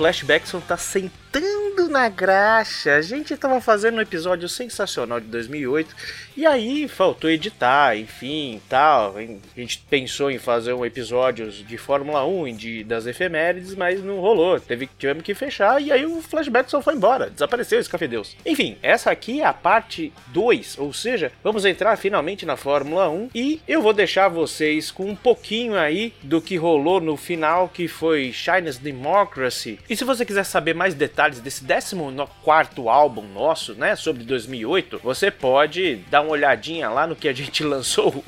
é. O Flashbackson tá sentando na graxa. A gente tava fazendo um episódio sensacional de 2008 e aí faltou editar, enfim, tal. A gente pensou em fazer um episódio de Fórmula 1 de, das efemérides, mas não rolou. Teve, tivemos que fechar e aí o Flashbackson foi embora. Desapareceu esse café Deus. Enfim, essa aqui é a parte 2, ou seja, vamos entrar finalmente na Fórmula 1 e eu vou deixar vocês com um pouquinho aí do que rolou no final, que foi China's Democracy. E se você quiser saber mais detalhes desse 14 álbum nosso, né, sobre 2008, você pode dar uma olhadinha lá no que a gente lançou,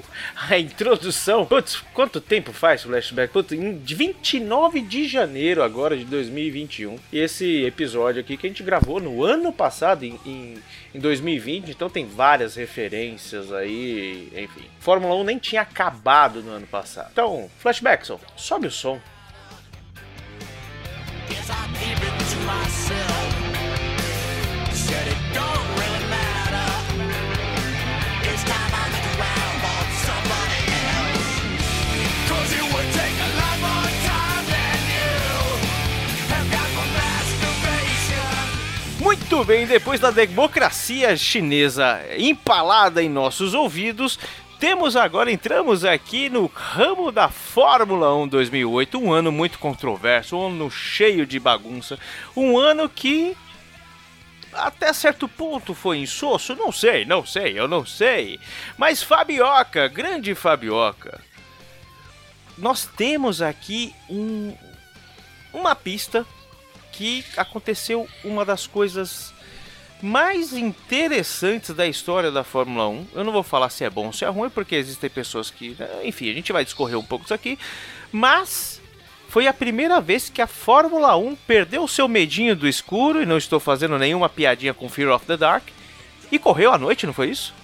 a introdução. Putz, quanto tempo faz Flashback? Putz, em 29 de janeiro agora de 2021. E esse episódio aqui que a gente gravou no ano passado, em, em, em 2020, então tem várias referências aí, enfim. Fórmula 1 nem tinha acabado no ano passado. Então, Flashbackson, sobe o som. Guess I keep it to myself. Muito bem, depois da democracia chinesa empalada em nossos ouvidos, temos agora, entramos aqui no ramo da Fórmula 1 2008, um ano muito controverso, um ano cheio de bagunça, um ano que até certo ponto foi insosso, não sei, não sei, eu não sei. Mas Fabioca, grande Fabioca, nós temos aqui um, uma pista que aconteceu uma das coisas mais interessantes da história da Fórmula 1. Eu não vou falar se é bom ou se é ruim, porque existem pessoas que. né, Enfim, a gente vai discorrer um pouco disso aqui. Mas foi a primeira vez que a Fórmula 1 perdeu o seu medinho do escuro, e não estou fazendo nenhuma piadinha com Fear of the Dark, e correu à noite, não foi isso?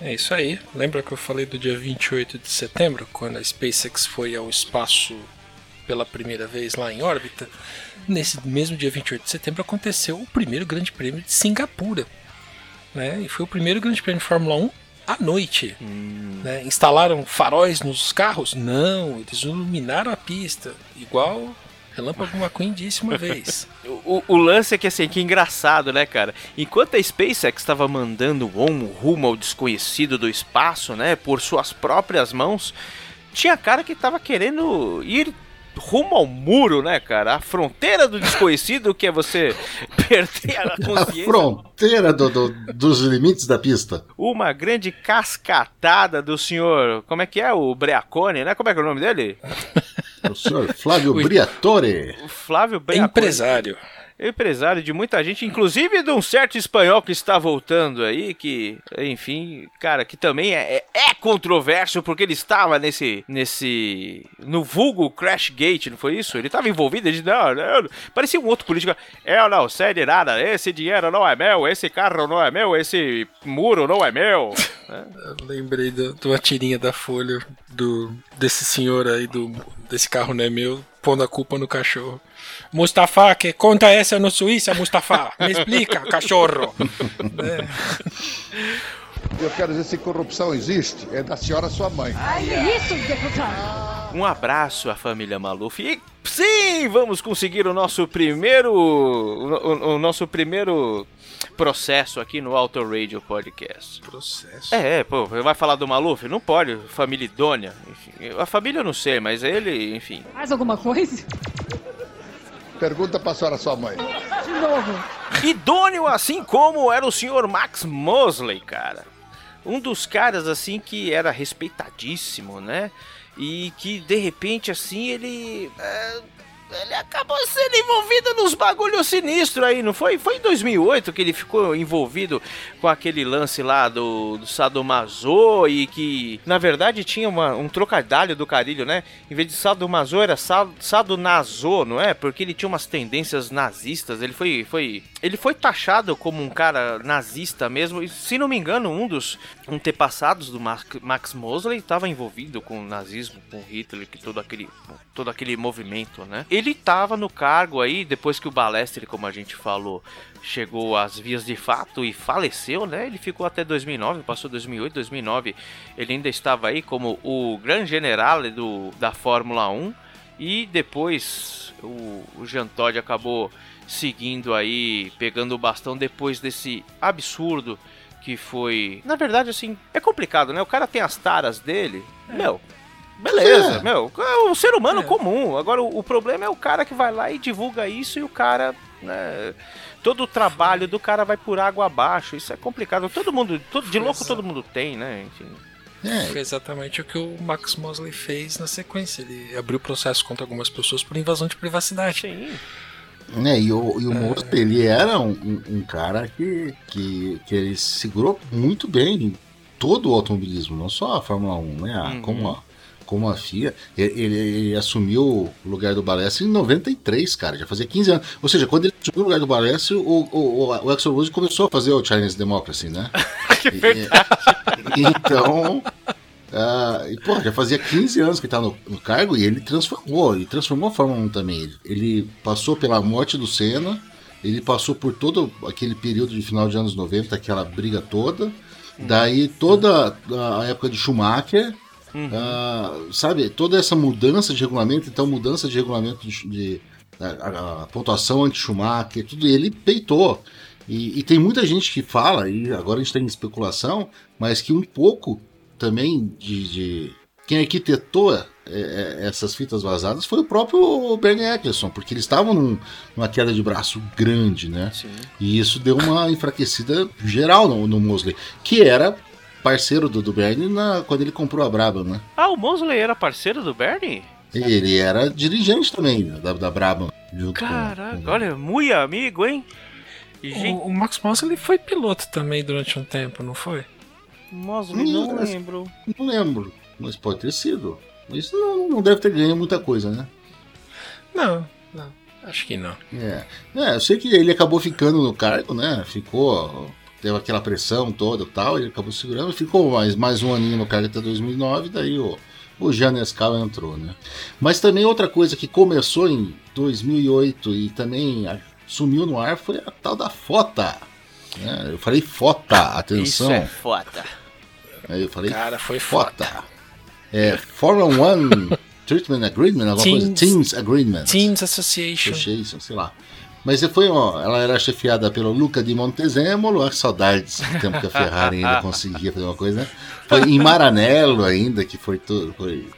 É isso aí. Lembra que eu falei do dia 28 de setembro, quando a SpaceX foi ao espaço pela primeira vez lá em órbita? Nesse mesmo dia 28 de setembro aconteceu o primeiro Grande Prêmio de Singapura. Né? E foi o primeiro Grande Prêmio de Fórmula 1 à noite. né? Instalaram faróis nos carros? Não, eles iluminaram a pista, igual Relâmpago McQueen disse uma vez. O, o lance é que assim, que engraçado, né, cara? Enquanto a SpaceX estava mandando o homem rumo ao desconhecido do espaço, né, por suas próprias mãos, tinha cara que tava querendo ir rumo ao muro, né, cara? A fronteira do desconhecido, que é você perder a A consciência. fronteira do- do- dos limites da pista. Uma grande cascatada do senhor. Como é que é? O Breacone, né? Como é que é o nome dele? O senhor Flávio. Briatore. O Flávio Breacone. Empresário. Empresário de muita gente, inclusive de um certo espanhol que está voltando aí, que, enfim, cara, que também é, é, é controverso porque ele estava nesse, nesse, no vulgo Crash Gate, não foi isso? Ele estava envolvido, ele disse, não, não, parecia um outro político, eu não sei de nada, esse dinheiro não é meu, esse carro não é meu, esse muro não é meu. Eu lembrei de uma tirinha da Folha do, desse senhor aí, do, desse carro não é meu, pondo a culpa no cachorro. Mustafa, que conta é essa no Suíça, Mustafa? Me explica, cachorro. É. Eu quero dizer se corrupção existe, é da senhora sua mãe. Isso, deputado. Um abraço à família Maluf. E sim, vamos conseguir o nosso primeiro. O, o- o nosso primeiro processo aqui no Auto Radio Podcast. Processo. É, é, pô, vai falar do Maluf? Não pode, família idônea. Enfim, a família eu não sei, mas ele, enfim. Mais alguma coisa? Pergunta pra senhora sua mãe. De novo. Idôneo assim como era o senhor Max Mosley, cara. Um dos caras assim que era respeitadíssimo, né? E que de repente assim ele. é, ele acabou sendo envolvido nos bagulhos sinistros aí, não foi? Foi em 2008 que ele ficou envolvido com aquele lance lá do, do Sadomaso e que, na verdade, tinha uma- um trocadilho do carilho, né? Em vez de Sadomaso era Sa- Sadonaso, não é? Porque ele tinha umas tendências nazistas, ele foi, foi, ele foi taxado como um cara nazista mesmo, e se não me engano, um dos antepassados do Max, Max Mosley estava envolvido com o nazismo, com Hitler, que todo aquele, todo aquele movimento, né? Ele estava no cargo aí, depois que o Balestre, como a gente falou, chegou às vias de fato e faleceu, né? Ele ficou até 2009, passou 2008, 2009, ele ainda estava aí como o grande general do, da Fórmula 1 e depois o, o Jean Todt acabou seguindo aí, pegando o bastão depois desse absurdo que foi. Na verdade, assim, é complicado, né? O cara tem as taras dele, meu. Beleza, É. meu, é um ser humano É. comum. Agora, o, o problema é o cara que vai lá e divulga isso e o cara, né, todo o trabalho do cara vai por água abaixo. Isso é complicado. Todo mundo, todo, de louco todo mundo tem, né? Enfim. É, Foi exatamente o que o Max Mosley fez na sequência. Ele abriu processo contra algumas pessoas por invasão de privacidade. Sim. né, e o, e o Mosley, ele era um, um- um cara que, que, que ele segurou muito bem todo o automobilismo, não só a Fórmula 1, né? a- Uhum. como, a, como a FIA. Ele, ele- ele assumiu o lugar do Balestre em 93, cara, já fazia 15 anos. Ou seja, quando ele assumiu o lugar do Balestre, o, o, o, o Axel Rose começou a fazer o Chinese Democracy, né? Que verdade. E- então. ah, e, pô, já fazia 15 anos que tá no, no cargo e ele transformou, ele transformou a Fórmula 1 também. Ele, ele passou pela morte do Senna, ele passou por todo aquele período de final de anos 90, aquela briga toda. Daí toda a época de Schumacher, ah, sabe, toda essa mudança de regulamento, então mudança de regulamento de, de- a, a- a pontuação anti-Schumacher, tudo ele peitou. E, e tem muita gente que fala, e agora a gente tem especulação, mas que um pouco também de. de- quem arquitetou é, é, essas fitas vazadas foi o próprio Bernie Eccleston, porque eles estavam num- numa queda de braço grande, né? Sim. E isso deu uma enfraquecida geral no, no Mosley, que era parceiro do, do Bernie na, quando ele comprou a Brabham, né? Ah, o Mosley era parceiro do Bernie? Ele era dirigente também da, da Brabham. Caraca, com- olha, muito amigo, hein? E, gente, O, o Max Mosley foi piloto também durante um tempo, não foi? Mosley, não Hum, lembro. Não lembro, mas pode ter sido. Mas não, não deve ter ganho muita coisa, né? Não, não. Acho que não. É. é, eu sei que ele acabou ficando no cargo, né? Ficou. Teve aquela pressão toda e tal, ele acabou segurando, ficou mais, mais um aninho no cargo até 2009, daí o, o Janescal entrou, né? Mas também outra coisa que começou em 2008 e também sumiu no ar foi a tal da FOTA. Né? Eu falei FOTA, atenção. Isso é foda. Aí eu falei Cara, foi foda. FOTA. É Formula One Treatment Agreement, alguma coisa? Teams- Teams Agreement. Teams Association. Association, sei lá. Mas foi, ó, ela era chefiada pelo Luca de Montezemolo, que saudades do tempo que a Ferrari ainda conseguia fazer uma coisa, né? Foi em Maranello ainda, que foi tudo, foi,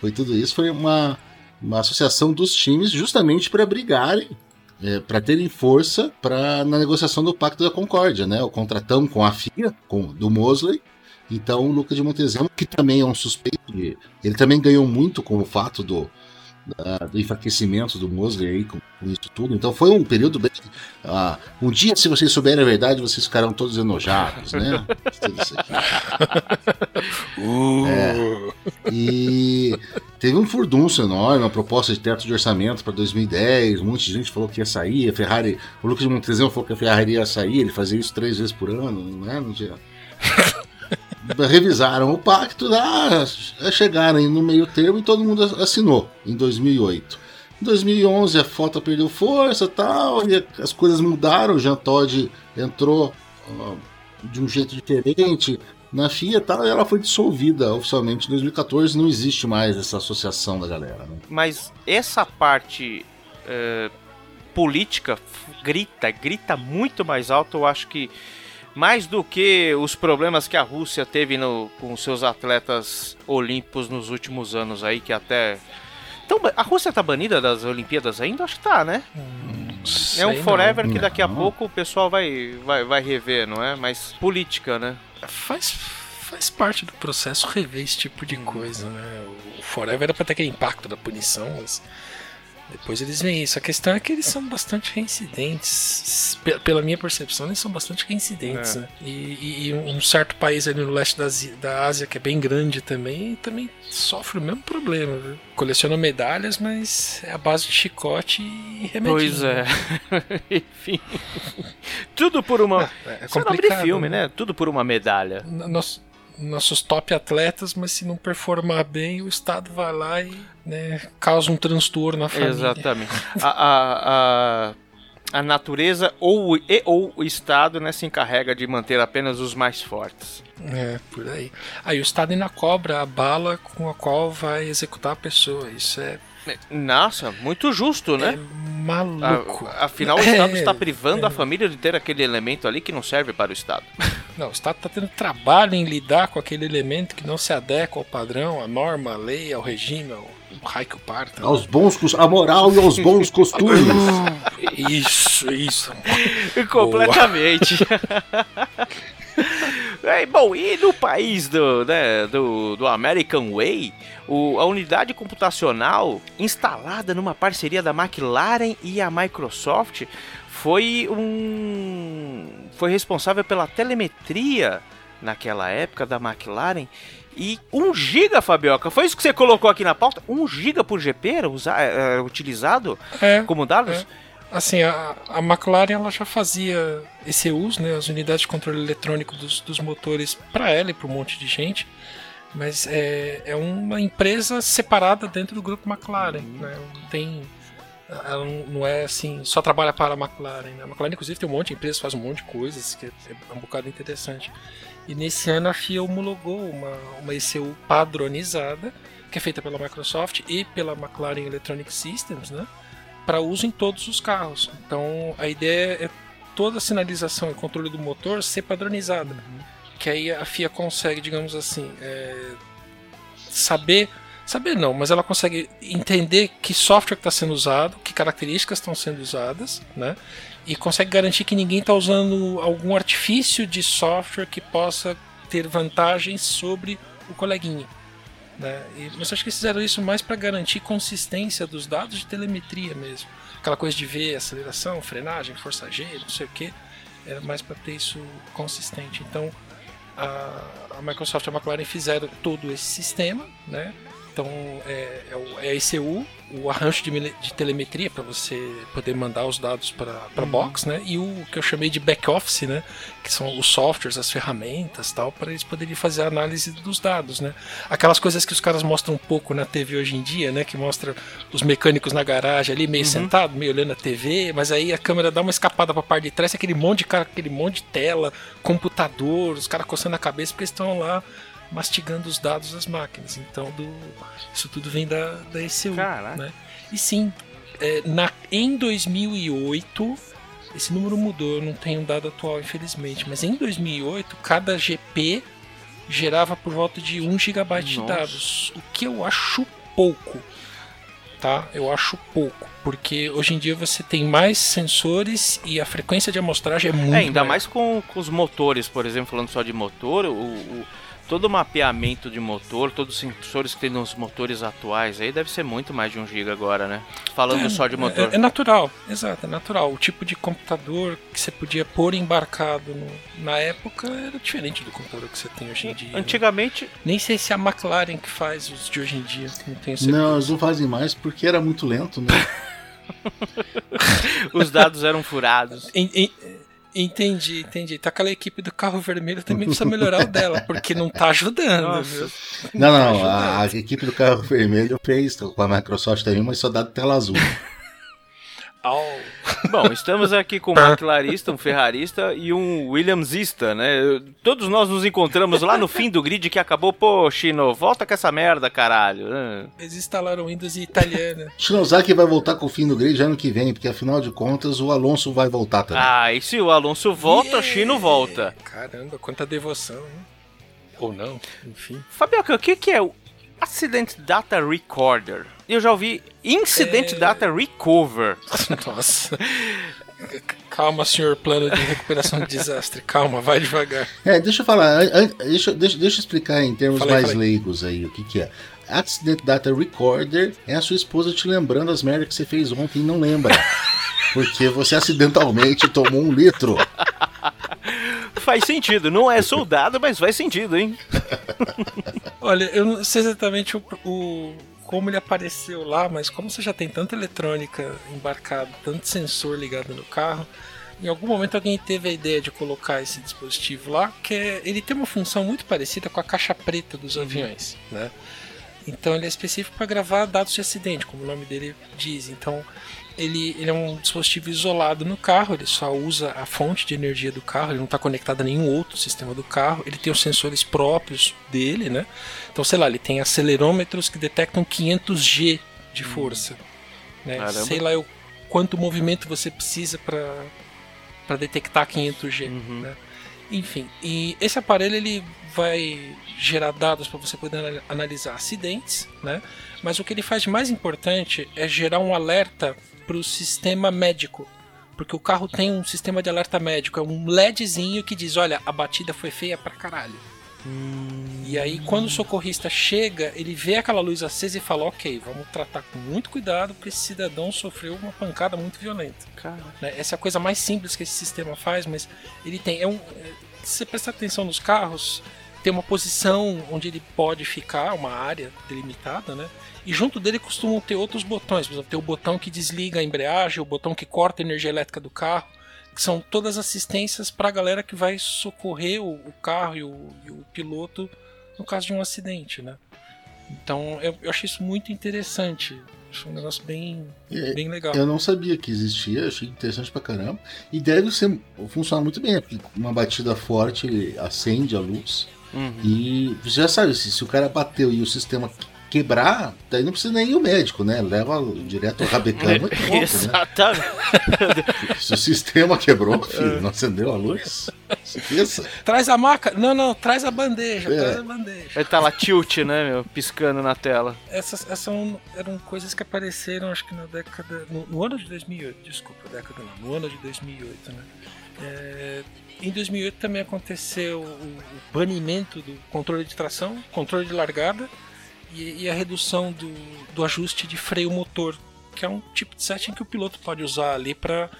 foi tudo isso, foi uma, uma associação dos times justamente para brigarem, para terem força para na negociação do Pacto da Concórdia, né? O contratão com a FIA, com, do Mosley, então o Luca de Montezemolo, que também é um suspeito, ele também ganhou muito com o fato do, do enfraquecimento do Mosley aí com, com isso tudo. Então foi um período bem. ah, um dia, se vocês souberem a verdade, vocês ficarão todos enojados, né? Uh, E teve um furdunço enorme, uma proposta de teto de orçamento para 2010. Um monte de gente falou que ia sair. A Ferrari, o Lucas Montezemolo falou que a Ferrari ia sair. Ele fazia isso três vezes por ano, né? Não tinha. Revisaram o pacto, ah, chegaram no meio termo e todo mundo assinou em 2008. Em 2011 a foto perdeu força tal, e as coisas mudaram. O Jean Todt entrou ó, de um jeito diferente na FIA tal, e ela foi dissolvida oficialmente em 2014. Não existe mais essa associação da galera. Né? Mas essa parte eh, política grita, grita muito mais alto. Eu acho que mais do que os problemas que a Rússia teve no- com seus atletas olímpicos nos últimos anos aí, que até. Então, a Rússia tá banida das Olimpíadas ainda? Acho que tá, né? É um forever não. que daqui a Não. pouco o pessoal vai, vai, vai rever, não é? Mas política, né? Faz, faz parte do processo rever esse tipo de coisa, né? O Forever era pra ter aquele impacto da punição, mas depois eles veem isso. A questão é que eles são bastante reincidentes. Pe- Pela minha percepção, eles são bastante reincidentes, É. né? E, e- um certo país ali no leste da, Asi- da Ásia, que é bem grande também, também sofre o mesmo problema, viu? Coleciona medalhas, mas é a base de chicote e remedinho. Pois é. Enfim. Tudo por uma. É Isso é nome de complicado, filme, né? Tudo por uma medalha. N- Nos, nossos top atletas, mas se não performar bem, o Estado vai lá e né, causa um transtorno na família. Exatamente. A, a, a, a natureza ou, o- e, ou o Estado né, se encarrega de manter apenas os mais fortes. É, por aí. Aí o Estado ainda cobra a bala com a qual vai executar a pessoa. Isso é, Nossa, muito justo, é né? maluco. A- afinal, o Estado É, está privando a família de ter aquele elemento ali que não serve para o Estado. Não, o Estado está tendo trabalho em lidar com aquele elemento que não se adequa ao padrão, à norma, à lei, ao regime, ao raio que o parta. Aos bons, cos- a moral e aos bons costumes. Isso, isso. Completamente. É, bom, e no país do, né, do, do American Way, o- a unidade computacional instalada numa parceria da McLaren e a Microsoft foi um foi responsável pela telemetria naquela época da McLaren e 1 GB, Fabioca, foi isso que você colocou aqui na pauta? 1 GB por GP era usa- é, utilizado É, como dados? é. Assim, a, a McLaren ela já fazia ECUs, né, as unidades de controle eletrônico dos, dos motores para ela e para um monte de gente, mas é, é uma empresa separada dentro do grupo McLaren, né, não tem ela não- não é assim, só trabalha para a McLaren. Né? A McLaren, inclusive, tem um monte de empresas, faz um monte de coisas, que é, é um bocado interessante. E nesse ano a FIA homologou uma, uma ECU padronizada, que é feita pela Microsoft e pela McLaren Electronic Systems, né? Para uso em todos os carros. Então a ideia é toda a sinalização e controle do motor ser padronizada. Que aí a FIA consegue, digamos assim, é, saber. Saber não, mas ela consegue entender que software está sendo usado, que características estão sendo usadas, né? E consegue garantir que ninguém está usando algum artifício de software que possa ter vantagens sobre o coleguinha. Né? E, mas acho que eles fizeram isso mais para garantir consistência dos dados de telemetria mesmo. Aquela coisa de ver aceleração, frenagem, força G, não sei o que. Era mais para ter isso consistente. Então a, a Microsoft e a McLaren fizeram todo esse sistema, né? Então é, é, o, é ECU, o arranjo de, de telemetria para você poder mandar os dados para a box, né? E o que eu chamei de back office, né? Que são os softwares, as ferramentas, tal, para eles poderem fazer a análise dos dados, né? Aquelas coisas que os caras mostram um pouco na TV hoje em dia, né? Que mostra os mecânicos na garagem ali meio sentado, meio olhando a TV, mas aí a câmera dá uma escapada para a parte de trás, aquele monte de cara, aquele monte de tela, computador, os caras coçando a cabeça porque estão lá mastigando os dados das máquinas. Então, do, isso tudo vem da, da ECU. Caraca. Né? E sim, é, na, em 2008, esse número mudou, eu não tenho um dado atual, infelizmente, mas em 2008, cada GP gerava por volta de 1 GB de dados, o que eu acho pouco. Tá? Eu acho pouco, porque hoje em dia você tem mais sensores e a frequência de amostragem é muito É, ainda maior. mais com, com os motores, por exemplo, falando só de motor, o, o- todo o mapeamento de motor, todos os sensores que tem nos motores atuais aí deve ser muito mais de 1 GB agora, né? Falando só de motor. É, é natural, exato, é natural. O tipo de computador que você podia pôr embarcado no- na época era diferente do computador que você tem hoje em dia. né? Antigamente, Nem sei se é a McLaren que faz os de hoje em dia, não tenho certeza. Não, eles não fazem mais porque era muito lento, né? os dados eram furados. Em, em- Entendi, entendi. Então aquela equipe do carro vermelho também precisa melhorar o dela, porque não tá ajudando, Nossa. Não, tá não, a, ajudando. a equipe do carro vermelho fez com a Microsoft também, mas só dá tela azul. Au. Bom, estamos aqui com um McLarista, um Ferrarista e um Williamsista, né? Todos nós nos encontramos lá no fim do grid que acabou. Pô, Chino, volta com essa merda, caralho. Ah. Eles instalaram Windows em italiano. Shinozaki vai voltar com o fim do grid ano que vem, porque afinal de contas o Alonso vai voltar também. Ah, e se o Alonso volta, o Chino volta. Caramba, quanta devoção, hein? Ou não, enfim. Fabioca, o que, que é o Accident Data Recorder? Eu já ouvi Incident É. Data Recover. Nossa. Calma, senhor plano de recuperação de desastre. Calma, vai devagar. É, deixa eu falar, deixa, deixa, deixa eu explicar em termos Fala aí, mais fala aí. leigos aí o que, que é. Accident Data Recorder é a sua esposa te lembrando as merdas que você fez ontem e não lembra. Porque você acidentalmente tomou um litro. Faz sentido, não é soldado, mas faz sentido, hein? Olha, eu não sei exatamente o, o- como ele apareceu lá, mas como você já tem tanta eletrônica embarcada, tanto sensor ligado no carro, em algum momento alguém teve a ideia de colocar esse dispositivo lá, que é- ele tem uma função muito parecida com a caixa preta dos aviões, né? Então ele é específico para gravar dados de acidente, como o nome dele diz. Então ele, ele é um dispositivo isolado no carro, ele só usa a fonte de energia do carro, ele não está conectado a nenhum outro sistema do carro, ele tem os sensores próprios dele, né? Então, sei lá, ele tem acelerômetros que detectam 500G de força. Né? Caramba. Sei lá o quanto movimento você precisa para detectar 500G. Né? Enfim, e esse aparelho ele vai gerar dados para você poder ana- analisar acidentes, né? Mas o que ele faz de mais importante é gerar um alerta para o sistema médico. Porque o carro tem um sistema de alerta médico, é um LEDzinho que diz: olha, a batida foi feia pra caralho. E aí, quando o socorrista chega, ele vê aquela luz acesa e fala: Ok, vamos tratar com muito cuidado, porque esse cidadão sofreu uma pancada muito violenta. né? Essa é a coisa mais simples que esse sistema faz, mas ele tem. É um, é, se você prestar atenção nos carros, tem uma posição onde ele pode ficar, uma área delimitada, né? E junto dele costumam ter outros botões. Por exemplo, tem o botão que desliga a embreagem, o botão que corta a energia elétrica do carro, que são todas assistências para a galera que vai socorrer o, o carro e o, e o piloto no caso de um acidente, né? Então eu, eu achei isso muito interessante. Acho um negócio bem, É, bem legal. Eu não sabia que existia, achei interessante pra caramba. E deve ser, funcionar muito bem, porque uma batida forte ele acende a luz. Uhum. E você já sabe, se, se o cara bateu e o sistema quebrar, daí não precisa nem ir o médico, né? Leva direto ao rabecama e pronto, né? Exatamente. Se o sistema quebrou, filho, não acendeu a luz, esqueça. Traz a maca? Não, não, traz a bandeja, É. traz a bandeja. Aí tá lá tilt, né, meu? Piscando na tela. Essas, essas eram coisas que apareceram, acho que na década. No, no ano de 2008, desculpa, década não, no ano de 2008, né? É, em 2008 também aconteceu o banimento do controle de tração, controle de largada e, e a redução do, do ajuste de freio motor, que é um tipo de setting que o piloto pode usar ali para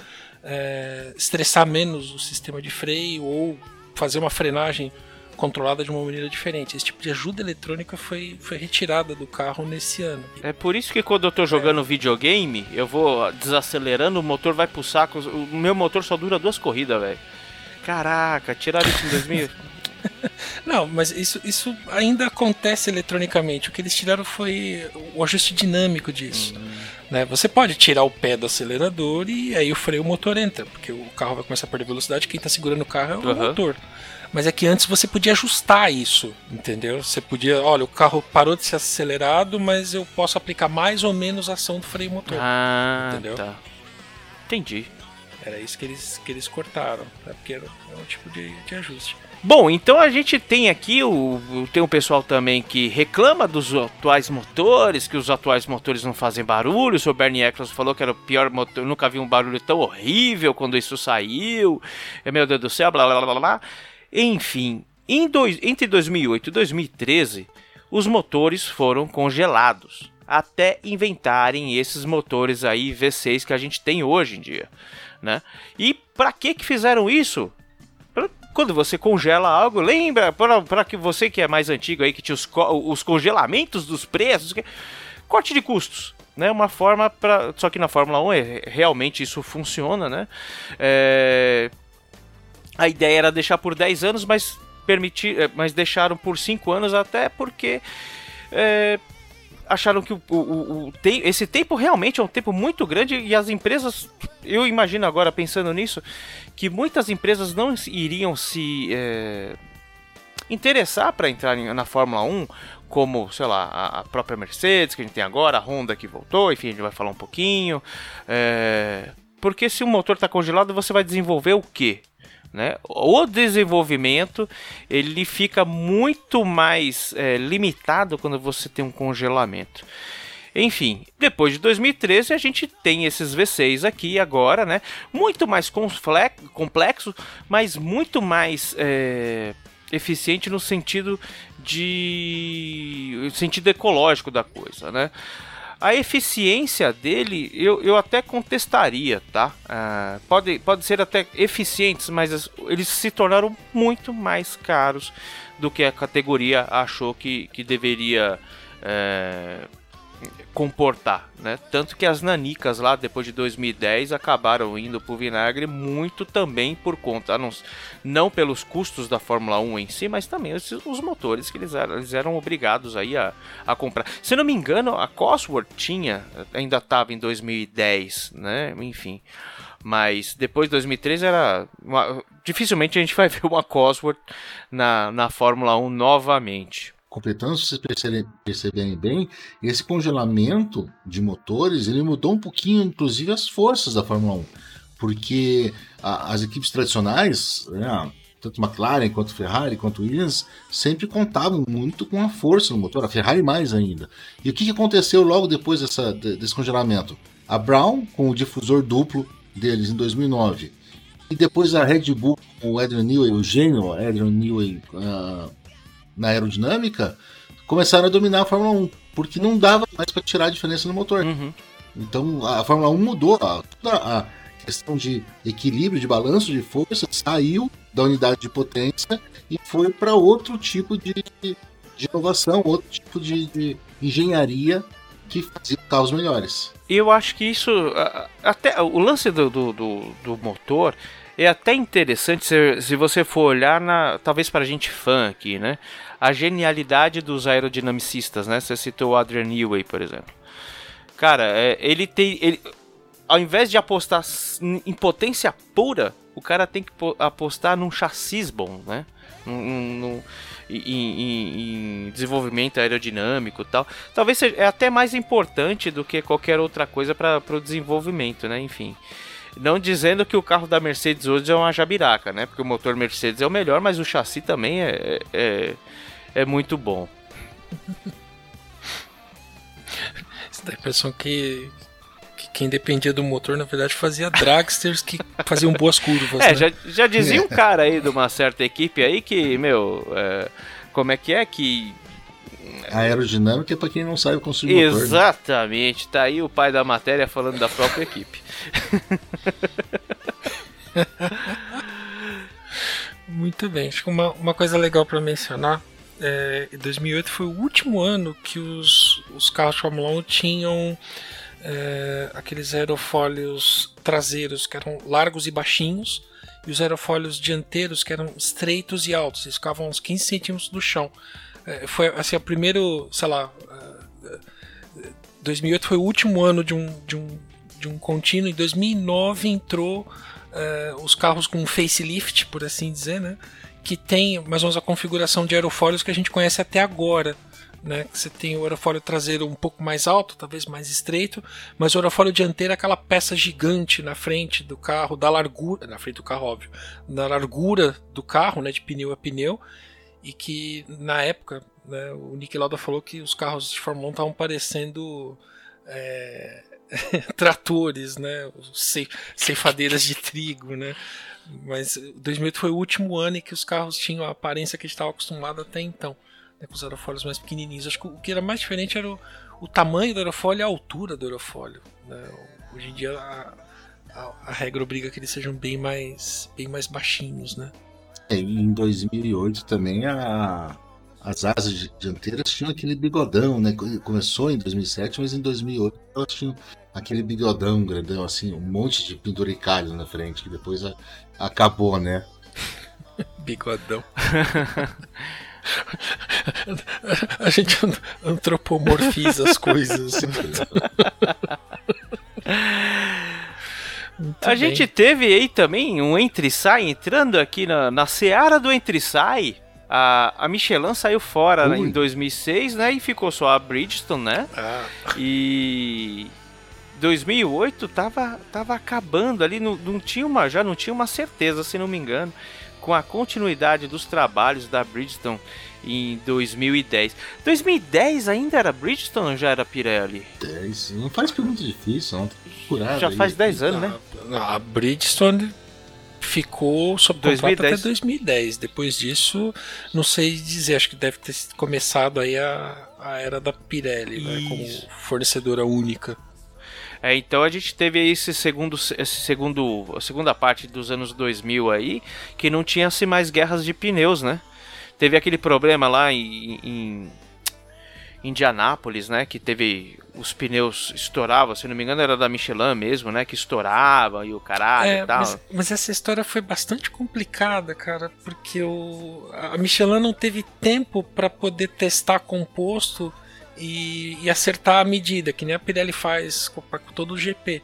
estressar menos o sistema de freio ou fazer uma frenagem controlada de uma maneira diferente. Esse tipo de ajuda eletrônica foi, foi retirada do carro nesse ano. É por isso que quando eu tô jogando videogame, eu vou desacelerando, o motor vai pro saco. O meu motor só dura duas corridas, velho. Caraca, tiraram isso em 2000. Não, mas isso, isso ainda acontece eletronicamente. O que eles tiraram foi o ajuste dinâmico disso. Né? Você pode tirar o pé do acelerador e aí o freio motor entra, porque o carro vai começar a perder velocidade. Quem está segurando o carro é o Aham. motor. Mas é que antes você podia ajustar isso, entendeu? Você podia, olha, o carro parou de ser acelerado, mas eu posso aplicar mais ou menos a ação do freio motor. Ah, Entendeu? tá. Entendi. Era isso que eles, que eles cortaram, né? porque era, era um tipo de, de ajuste. Bom, então a gente tem aqui o, tem um pessoal também que reclama dos atuais motores, que os atuais motores não fazem barulho. O Sr. Bernie Eccles falou que era o pior motor, eu nunca vi um barulho tão horrível quando isso saiu. Meu Deus do céu, blá blá blá. blá. Enfim, em dois- entre 2008 e 2013, os motores foram congelados até inventarem esses motores aí V6 que a gente tem hoje em dia, né? E para que que fizeram isso? Quando você congela algo, lembra, para que você que é mais antigo aí, que tinha os, os congelamentos dos preços, corte de custos, né? Uma forma para, só que na Fórmula 1 é- realmente isso funciona, né? É, A ideia era deixar por 10 anos, mas permitir, eh, mas deixaram por 5 anos até porque é, acharam que o, o, o, tem, esse tempo realmente é um tempo muito grande e as empresas, eu imagino agora pensando nisso, que muitas empresas não iriam se é, interessar para entrar na Fórmula 1, como, sei lá, a, própria Mercedes que a gente tem agora, a Honda que voltou, enfim, a gente vai falar um pouquinho. É, porque se o motor está congelado, você vai desenvolver o quê? Né? O desenvolvimento ele fica muito mais é, limitado quando você tem um congelamento. Enfim, depois de 2013 a gente tem esses V6 aqui agora, né? Muito mais complexo, mas muito mais é, eficiente no sentido de sentido ecológico da coisa, né? A eficiência dele eu, eu até contestaria, tá? Uh, pode, pode ser até eficientes, mas eles se tornaram muito mais caros do que a categoria achou que, que deveria. Uh, comportar, né? Tanto que as nanicas lá depois de 2010 acabaram indo pro vinagre muito também por conta, não, não pelos custos da Fórmula 1 em si, mas também os, os motores que eles eram, eles eram obrigados aí a, a comprar. Se não me engano, a Cosworth tinha, ainda estava em 2010, né? Enfim. Mas depois de 2013 era. Uma, dificilmente a gente vai ver uma Cosworth na, na Fórmula 1 novamente completando, se vocês perceberem, bem, esse congelamento de motores ele mudou um pouquinho, inclusive, as forças da Fórmula 1. Porque a, as equipes tradicionais, né, tanto McLaren quanto Ferrari quanto Williams, sempre contavam muito com a força no motor, a Ferrari mais ainda. E o que, que aconteceu logo depois dessa, desse congelamento? A Brown, com o difusor duplo deles em 2009, e depois a Red Bull com o Adrian Newey, o gênio Adrian Newey, uh, na aerodinâmica, começaram a dominar a Fórmula 1, porque não dava mais para tirar a diferença no motor. Uhum. Então a Fórmula 1 mudou, a, toda a questão de equilíbrio, de balanço de força, saiu da unidade de potência e foi para outro tipo de, de, inovação, outro tipo de, de engenharia que fazia carros melhores. Eu acho que isso, até o lance do, do, do, do motor é até interessante se, se você for olhar na, talvez para gente fã aqui, né? A genialidade dos aerodinamicistas, né? Você citou o Adrian Newey, por exemplo. Cara, é, ele tem, ele, ao invés de apostar em potência pura, o cara tem que apostar num chassis bom, né? Num, num, em, em, em, desenvolvimento aerodinâmico e tal. Talvez seja é até mais importante do que qualquer outra coisa para o desenvolvimento, né? Enfim. Não dizendo que o carro da Mercedes hoje é uma jabiraca, né? Porque o motor Mercedes é o melhor, mas o chassi também é, é, é muito bom. Isso dá a impressão que, que quem dependia do motor, na verdade, fazia dragsters que faziam boas curvas. É, né? já, já dizia um cara aí de uma certa equipe aí que, meu, é, como é que é que a aerodinâmica é para quem não sabe construir motor. Né? Exatamente, né? tá aí o pai da matéria falando da própria equipe. Muito bem, acho que uma, uma coisa legal para mencionar é, 2008 foi o último ano que os, os carros de Fórmula 1 tinham é, aqueles aerofólios traseiros que eram largos e baixinhos e os aerofólios dianteiros que eram estreitos e altos, eles ficavam uns 15 centímetros do chão. É, foi assim, o primeiro, sei lá, 2008 foi o último ano de um, de um, de um contínuo, em 2009 entrou uh, os carros com facelift, por assim dizer, né? Que tem mais ou menos a configuração de aerofólios que a gente conhece até agora. Né, você tem o aerofólio traseiro um pouco mais alto, talvez mais estreito, mas o aerofólio dianteiro é aquela peça gigante na frente do carro, da largura, na frente do carro, óbvio, na largura do carro, né, de pneu a pneu, e que na época né, o Nick Lauda falou que os carros de Fórmula 1 estavam parecendo é, tratores, né, ceifadeiras de trigo, né. Mas 2008 foi o último ano em que os carros tinham a aparência que a gente estava acostumado até então, né, com os aerofólios mais pequenininhos. Acho que o que era mais diferente era o, o tamanho do aerofólio e a altura do aerofólio. Né. Hoje em dia a, a, a regra obriga que eles sejam bem mais, bem mais baixinhos, né. É, em 2008 também a, as asas dianteiras tinham aquele bigodão, né? Começou em 2007, mas em 2008 elas tinham aquele bigodão grandão, assim, um monte de penduricalho na frente, que depois a, acabou, né? Bigodão. A gente an- antropomorfiza as coisas. Muito A bem. gente teve aí também um entre sai entrando aqui na, na seara do entre sai. A, a Michelin saiu fora né, em 2006, né? E ficou só a Bridgestone, né? Ah, E 2008 tava, tava acabando ali, não, não tinha uma, já não tinha uma certeza, se não me engano, com a continuidade dos trabalhos da Bridgestone em 2010. 2010 ainda era Bridgestone ou já era Pirelli? 10. Não faz pergunta difícil, não. Procurar já aí. faz 10 anos, né? a, a Bridgestone ficou sob contrato 2010. até 2010. Depois disso, não sei dizer, acho que deve ter começado aí a, a era da Pirelli, né, como fornecedora única. É, então a gente teve aí esse segundo, esse segundo, a segunda parte dos anos 2000 aí, que não tinha-se mais guerras de pneus, né? Teve aquele problema lá em, em Indianápolis, né? Que teve os pneus estouravam, se não me engano era da Michelin mesmo, né? Que estourava e o caralho É, e tal. mas, mas essa história foi bastante complicada, cara, porque o, a Michelin não teve tempo para poder testar composto e, e acertar a medida, que nem a Pirelli faz com, com todo o GP.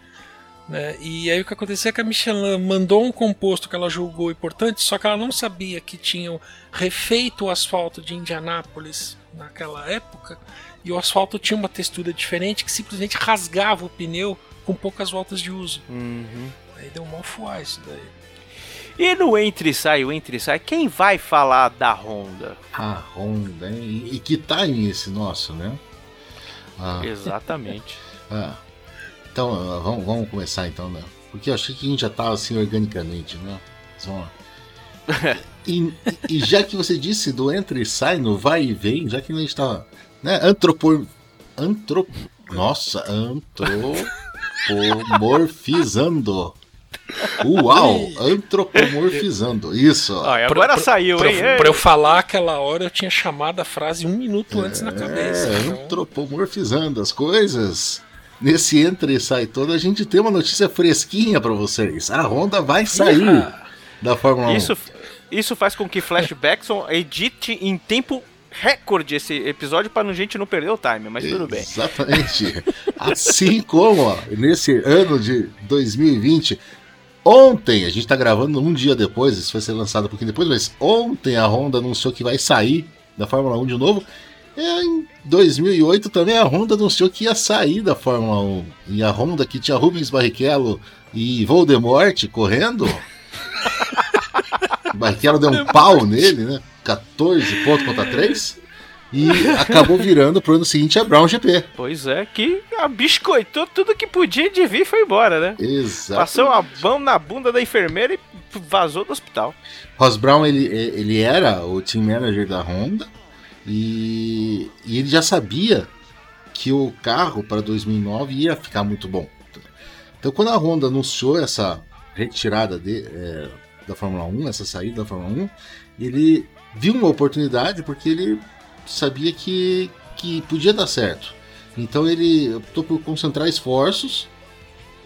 Né? E aí o que aconteceu é que a Michelin mandou um composto que ela julgou importante, só que ela não sabia que tinham refeito o asfalto de Indianápolis naquela época, e o asfalto tinha uma textura diferente que simplesmente rasgava o pneu com poucas voltas de uso. Uhum. Aí deu um mal fuar isso daí. E no entre sai, o entre sai, quem vai falar da Honda? A Honda, hein? E, e que timing esse nosso, né? Ah, Exatamente. ah. Então, ah, vamos, vamos começar então, né? Porque eu achei que a gente já tava assim organicamente, né? Lá. E, e já que você disse do entra e sai, no vai e vem, já que a gente tava. Né? Antropor. Antrop... Nossa, antropomorfizando. Uau! Antropomorfizando. Isso. E agora saiu, pra, hein? eu- pra eu falar aquela hora, eu tinha chamado a frase um minuto antes na É, cabeça. então- antropomorfizando as coisas. Nesse entra e sai todo, a gente tem uma notícia fresquinha pra vocês. A Honda vai sair da Fórmula 1. Isso, isso faz com que Flashbackson edite em tempo recorde esse episódio para a gente não perder o time, mas tudo bem. Exatamente. Assim como ó, nesse ano de 2020, ontem, a gente tá gravando um dia depois, isso vai ser lançado um pouquinho depois, mas ontem a Honda anunciou que vai sair da Fórmula 1 de novo. Em 2008 também a Honda anunciou que ia sair da Fórmula 1. E a Honda que tinha Rubens Barrichello e Voldemort correndo. Barrichello deu um pau nele, né? 14 pontos contra 3. E acabou virando pro ano seguinte a Brown GP. Pois é, que abiscoitou tudo que podia de vir e foi embora, né? Exato. Passou uma mão na bunda da enfermeira e vazou do hospital. Ross Brown ele, ele era o team manager da Honda e, e ele já sabia que o carro para 2009 ia ficar muito bom. Então, quando a Honda anunciou essa retirada de, é, da Fórmula 1, essa saída da Fórmula 1, ele viu uma oportunidade porque ele sabia que, que podia dar certo. Então, ele optou por concentrar esforços,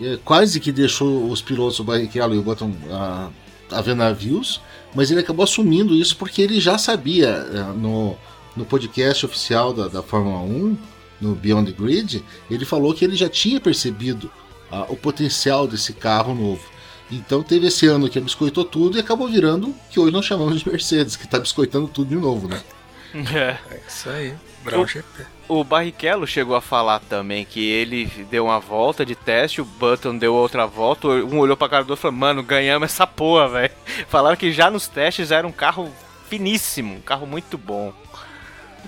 é, quase que deixou os pilotos, o Barrichello e o Button, a, a ver navios, mas ele acabou assumindo isso porque ele já sabia é, no, no podcast oficial da, da Fórmula 1, no Beyond the Grid, ele falou que ele já tinha percebido o potencial desse carro novo. Então teve esse ano que biscoitou tudo e acabou virando o que hoje nós chamamos de Mercedes, que está biscoitando tudo de novo, né? É. É isso aí. Brown O- GP. O Barrichello chegou a falar também que ele deu uma volta de teste, o Button deu outra volta, um olhou pra cara do outro e falou, mano, ganhamos essa porra, velho. Falaram que já nos testes era um carro finíssimo, um carro muito bom.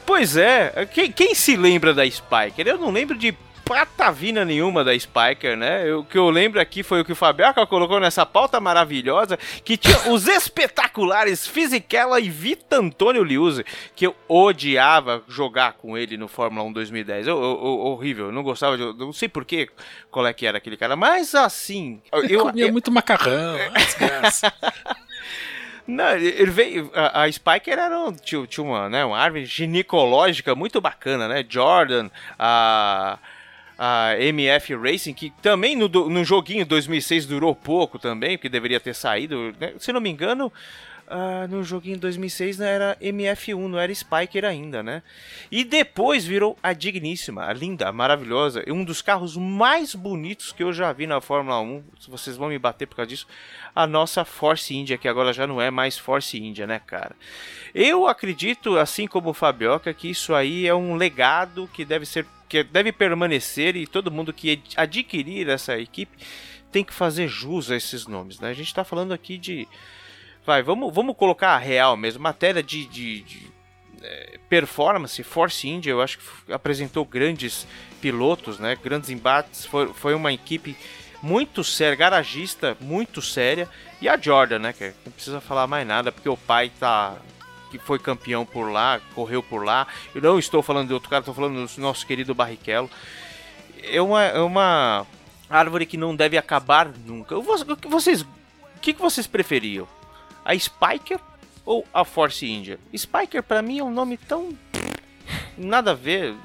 Pois é, quem, quem se lembra da Spiker? Eu não lembro de patavina nenhuma da Spiker, né? Eu- O que eu lembro aqui foi o que o Fabioca colocou nessa pauta maravilhosa, que tinha os espetaculares Fisichella e Vita Antônio Liuzzi, que eu odiava jogar com ele no Fórmula 1 2010. Eu, eu- eu- horrível, eu não gostava de. Não sei porquê qual é que era aquele cara, mas assim. Eu, comia muito macarrão, ah, desgraça. não, ele veio. A, a Spiker era um, tinha, tinha uma, né, uma árvore ginecológica muito bacana, né? Jordan, a. A MF Racing, que também no, no joguinho 2006 durou pouco também, porque deveria ter saído. né? Se não me engano, ah, no joguinho 2006 não era MF1, não era Spiker ainda, né? E depois virou a digníssima, a linda, a maravilhosa, um dos carros mais bonitos que eu já vi na Fórmula 1. Se vocês vão me bater por causa disso, a nossa Force India, que agora já não é mais Force India, né, cara? Eu acredito, assim como o Fabioca, que isso aí é um legado que deve ser que deve permanecer e todo mundo que adquirir essa equipe tem que fazer jus a esses nomes, né? A gente tá falando aqui de vai, vamos, vamos colocar a real mesmo, matéria de, de, de é, performance, Force India, eu acho que apresentou grandes pilotos, né? Grandes embates, foi, foi uma equipe muito séria, garagista, muito séria. E a Jordan, né? Que não precisa falar mais nada, porque o pai tá. Que foi campeão por lá, correu por lá. Eu não estou falando de outro cara, estou falando do nosso querido Barrichello. É uma, é uma árvore que não deve acabar nunca. Vocês, o que, que vocês preferiam? A Spiker ou a Force India? Spiker para mim é um nome tão nada a ver.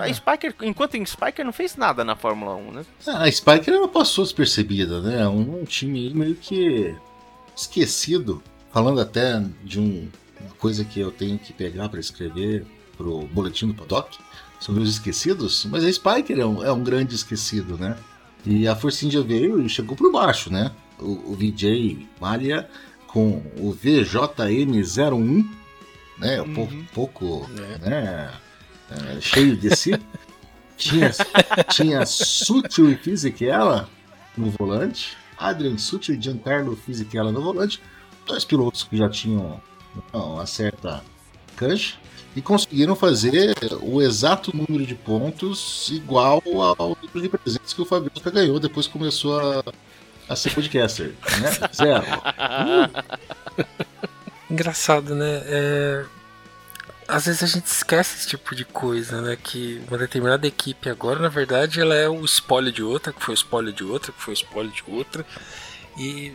A Spiker, enquanto em Spiker não fez nada na Fórmula 1, né? Ah, a Spiker ela passou despercebida, né? Um, um time meio que esquecido. Falando até de um, uma coisa que eu tenho que pegar para escrever pro boletim do Paddock sobre os esquecidos, mas a Spiker é um, é um grande esquecido, né? E a Force India veio e chegou por baixo, né? O, o VJ Malia com o VJM01, né? Um pouco, pouco né? É, cheio de si. tinha, tinha Sutil e Fisichella no volante, Adrian Sutil e Giancarlo Fisichella no volante, dois pilotos que já tinham uma certa cancha e conseguiram fazer o exato número de pontos igual ao número de presentes que o Fabioca ganhou depois começou a, a ser podcaster. Né? Zero. Uh. Engraçado, né? É... Às vezes a gente esquece esse tipo de coisa, né? Que uma determinada equipe agora, na verdade, ela é o spoiler de outra, que foi o spoiler de outra, que foi o spoiler de outra. E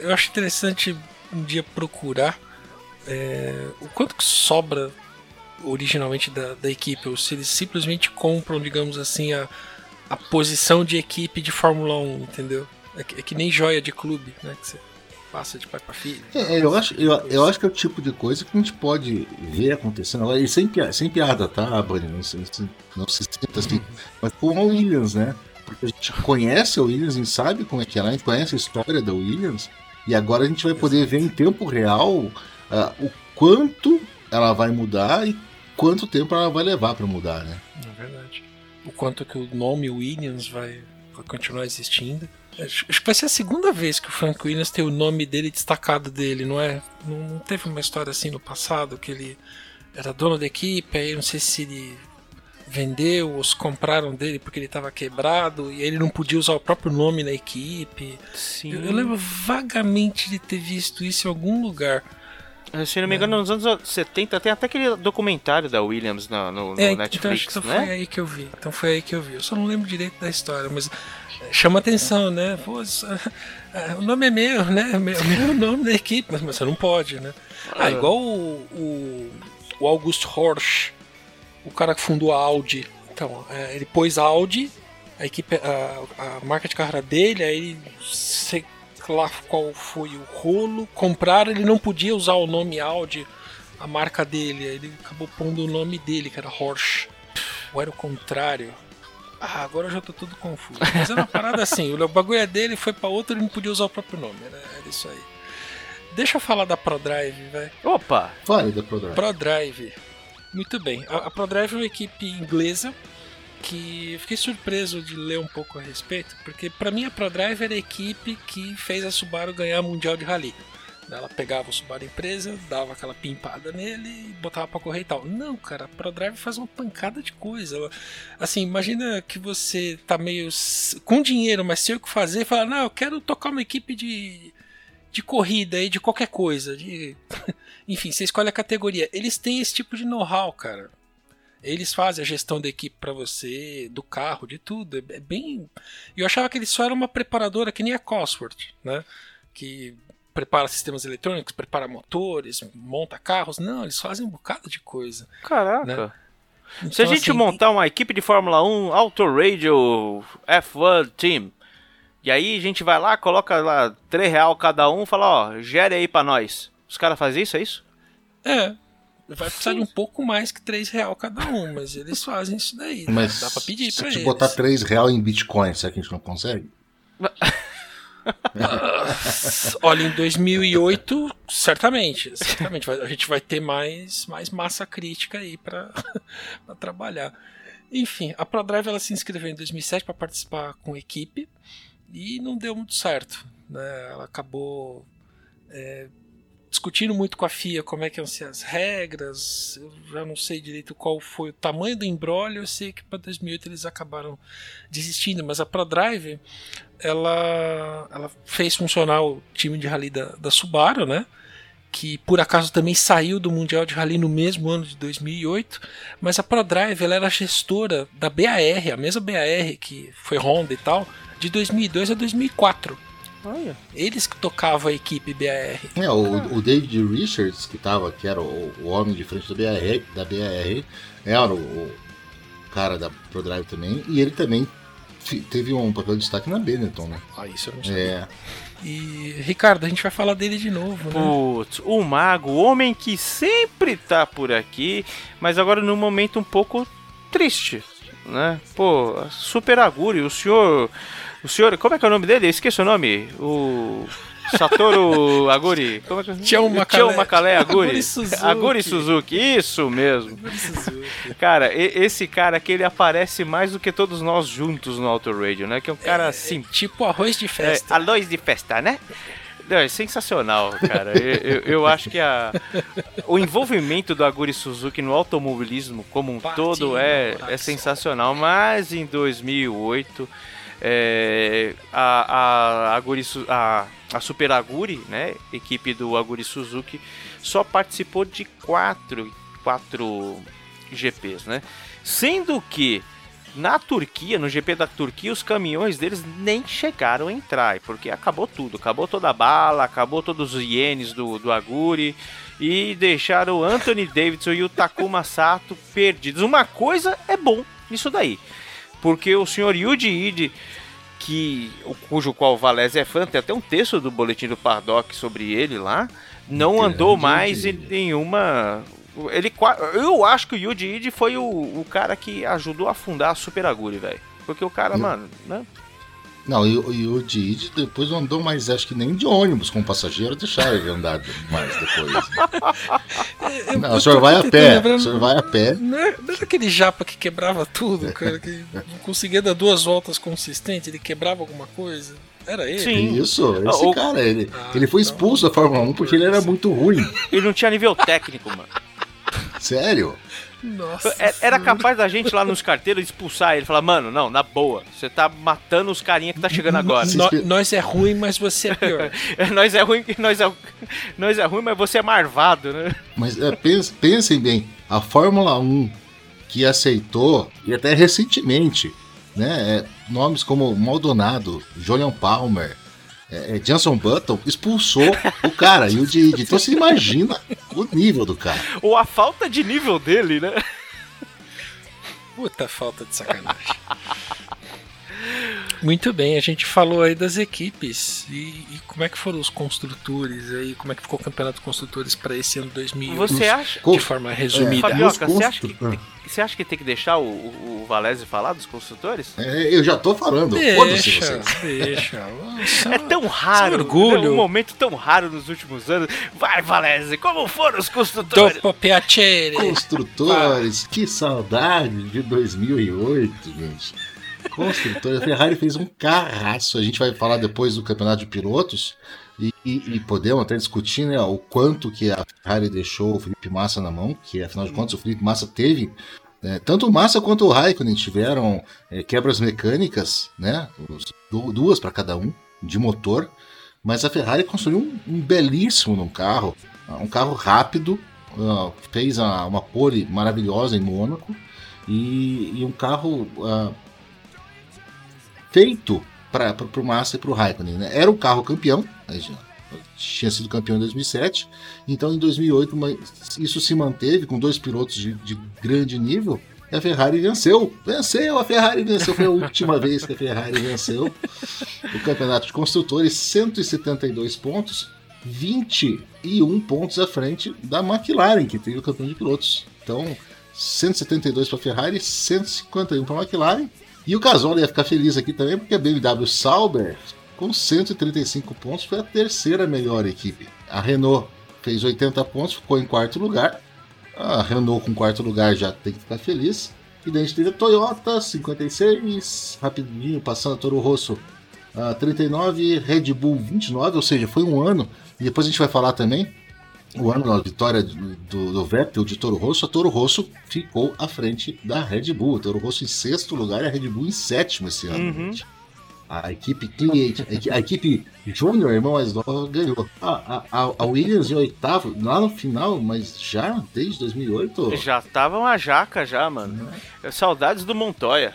eu acho interessante um dia procurar é, o quanto que sobra originalmente da, da equipe, ou se eles simplesmente compram, digamos assim, a, a posição de equipe de Fórmula 1, entendeu? É que, é que nem joia de clube, né? Que você passa de pai para filho. É, eu, acho, eu, eu acho que é o tipo de coisa que a gente pode ver acontecendo agora, e sem, piada, sem piada, tá, Bunny? Não, se, não se sinta assim, mas com a Williams, né? Porque a gente conhece a Williams e sabe como é que ela, a gente conhece a história da Williams, e agora a gente vai poder ver em tempo real uh, o quanto ela vai mudar e quanto tempo ela vai levar para mudar, né? É verdade. O quanto que o nome Williams vai, vai continuar existindo. Acho, acho que vai ser a segunda vez que o Frank Williams tem o nome dele destacado dele, não é? Não, não teve uma história assim no passado que ele era dono da equipe, aí não sei se ele vendeu ou se compraram dele porque ele estava quebrado e ele não podia usar o próprio nome na equipe. Sim. Eu, eu lembro vagamente de ter visto isso em algum lugar. Se não me engano, nos anos 70 tem até aquele documentário da Williams no, no, no É, então Netflix, acho que né? foi aí que eu vi. Então foi aí que eu vi. Eu só não lembro direito da história, mas é, chama atenção, né? Pô, é, o nome é meu, né? Meu, meu nome da equipe, mas, você não pode, né? Ah, igual o, o, o August Horsch, o cara que fundou a Audi. Então, é, ele pôs a Audi, a equipe, a, a marca de carreira dele, aí ele lá qual foi o rolo, compraram, ele não podia usar o nome Audi, a marca dele, ele acabou pondo o nome dele, que era Horsch. Ou era o contrário? Ah, agora eu já tô tudo confuso. Mas era uma parada assim, o bagulho é dele, foi pra outro, ele não podia usar o próprio nome, era, era isso aí. Deixa eu falar da ProDrive, velho. Opa! Fale da ProDrive. ProDrive. Muito bem. A, a ProDrive é uma equipe inglesa que fiquei surpreso de ler um pouco a respeito, porque pra mim a ProDrive era a equipe que fez a Subaru ganhar Mundial de Rally. Ela pegava o Subaru empresa, dava aquela pimpada nele e botava pra correr e tal. Não, cara, a ProDrive faz uma pancada de coisa. Assim, imagina que você tá meio com dinheiro, mas sem o que fazer, e fala: Não, eu quero tocar uma equipe de, de corrida aí, de qualquer coisa. De... Enfim, você escolhe a categoria. Eles têm esse tipo de know-how, cara. Eles fazem a gestão da equipe pra você, do carro, de tudo. É é bem. Eu achava que eles só eram uma preparadora que nem a Cosworth, né? Que prepara sistemas eletrônicos, prepara motores, monta carros. Não, eles fazem um bocado de coisa. Caraca. Né? Se a Então, gente assim, montar uma equipe de Fórmula 1 Auto Radio F1 Team, e aí a gente vai lá, coloca lá 3 real cada um, fala, ó, gere aí pra nós. Os caras fazem isso, é isso? É. Vai precisar de um pouco mais que 3 real cada um, mas eles fazem isso daí. né? Mas Dá pra pedir se pra te eles. botar 3 real em Bitcoin, será que a gente não consegue? Olha, em 2008, certamente, certamente a gente vai ter mais, mais massa crítica aí pra pra trabalhar. Enfim, a ProDrive ela se inscreveu em 2007 para participar com equipe e não deu muito certo. Né? Ela acabou é, discutindo muito com a FIA como é que iam ser as regras. Eu já não sei direito qual foi o tamanho do embrólio. Eu sei que para 2008 eles acabaram desistindo, mas a ProDrive ela, ela fez funcionar o time de rally da, da Subaru, né? Que por acaso também saiu do Mundial de Rally no mesmo ano de 2008, mas a ProDrive ela era gestora da BAR, a mesma BAR que foi Honda e tal, de 2002 a 2004. Olha. Eles que tocavam a equipe BAR. É, o, o David Richards, que, tava, que era o, o homem de frente da BAR, da BAR era o, o cara da ProDrive também, e ele também teve um papel de destaque na Benetton, né? Ah, isso eu não sei. É, E Ricardo, a gente vai falar dele de novo, né? Putz, o mago, o homem que sempre tá por aqui, mas agora num momento um pouco triste, né? Pô, Super Aguri, o senhor. O senhor. Como é que é o nome dele? Eu esqueci o nome. O. Satoru Aguri. Como é que Tião Macalé. Tião Macalé Aguri. Aguri Suzuki. Aguri Suzuki, isso mesmo. Cara, e- esse cara aqui ele aparece mais do que todos nós juntos no Auto Radio, né? Que é um cara assim, Tipo arroz de é, festa. a luz de festa, né? Não, é sensacional, cara. Eu, eu- eu acho que a, o envolvimento do Aguri Suzuki no automobilismo como um Partiu todo é, é sensacional. Mas em 2008, é, a, a, Aguri, a, a Super Aguri, né, equipe do Aguri Suzuki, só participou de quatro, quatro GPs, né? Sendo que na Turquia, no GP da Turquia, os caminhões deles nem chegaram a entrar, porque acabou tudo, acabou toda a bala, acabou todos os ienes do, do Aguri e deixaram o Anthony Davidson e o Takuma Sato perdidos. Uma coisa é bom nisso daí, porque o senhor Yuji Ide, que, o- cujo qual o Valese é fã, tem até um texto do boletim do Paddock sobre ele lá, não Grande andou mais em nenhuma. Ele, eu acho que o Yuji Ide foi o, o cara que ajudou a fundar a Super Aguri, velho. Porque o cara, Hum. mano, né? Não, e, o- e o Didi depois não andou mais, acho que nem de ônibus com passageiro, deixaram ele andar mais depois. Não, o senhor vai a pé, o senhor vai a pé. Não era, não era aquele japa que quebrava tudo, cara, que não conseguia dar duas voltas consistentes, ele quebrava alguma coisa. Era ele? Sim. Isso, esse O- cara, ele, Ah, ele foi então. expulso da Fórmula 1 porque ele era muito ruim. Ele não tinha nível técnico, mano. Sério? Nossa. É- Era capaz da gente lá nos carteiros expulsar ele. Falar, mano, não, na boa. Você tá matando os carinha que tá chegando agora. No- nós é ruim, mas você é pior. nós é ruim, nós é, nós é ruim, mas você é marvado, né? Mas é, pens- pensem bem, a Fórmula 1 que aceitou, e até recentemente, né, é, nomes como Maldonado, Julian Palmer, é, é, Jenson Button, expulsou o cara e o Didi. Então você imagina o nível do cara. Ou a falta de nível dele, né? Puta falta de sacanagem. Muito bem, a gente falou aí das equipes e, e como é que foram os construtores aí, como é que ficou o campeonato de construtores para esse ano 2008 Você acha. de forma resumida. É, Fabioca, você acha, que, constru- você acha que tem que deixar o, o, o Valese falar dos construtores? É, eu já tô falando, Deixa, vocês. deixa. Isso É tão raro, Seu orgulho. né? um momento tão raro nos últimos anos. Vai, Valese, como foram os construtores? Piacere. Construtores, que saudade de 2008, gente. Construtores, a Ferrari fez um carraço. A gente vai falar depois do campeonato de pilotos e, e- e podemos até discutir né, o quanto que a Ferrari deixou o Felipe Massa na mão, que afinal de contas o Felipe Massa teve. né, tanto o Massa quanto o Raikkonen tiveram é, quebras mecânicas, né? duas para cada um, de motor. Mas a Ferrari construiu um, um belíssimo num carro, um carro rápido, ah, fez a- uma pole maravilhosa em Mônaco e, e um carro ah, feito para o Massa e para o Raikkonen. Né? Era o carro campeão, né, tinha sido campeão em 2007, então em 2008 mas isso se manteve com dois pilotos de, de grande nível. E a Ferrari venceu, venceu, a Ferrari venceu, foi a última vez que a Ferrari venceu o campeonato de construtores, 172 pontos, 101 pontos à frente da McLaren, que teve o campeão de pilotos. Então, 172 para a Ferrari, 151 para a McLaren. E o Gasol ia ficar feliz aqui também, porque a BMW Sauber, com 135 pontos, foi a terceira melhor equipe. A Renault fez 80 pontos, ficou em quarto lugar. A Renault com quarto lugar já tem que ficar feliz. E daí a gente teve a Toyota, 56, rapidinho, passando a Toro Rosso, ah, 39, Red Bull, 29, ou seja, foi um ano. E depois a gente vai falar também, o ano da vitória do, do, Vettel de Toro Rosso, a Toro Rosso ficou à frente da Red Bull. A Toro Rosso em sexto lugar e a Red Bull em sétimo esse ano. Uhum. A equipe a equi- a equipe Júnior, irmão mais nova, ganhou. A, a, a Williams em oitavo, lá no final, mas já desde 2008. Já tava uma jaca já, mano. Saudades do Montoya.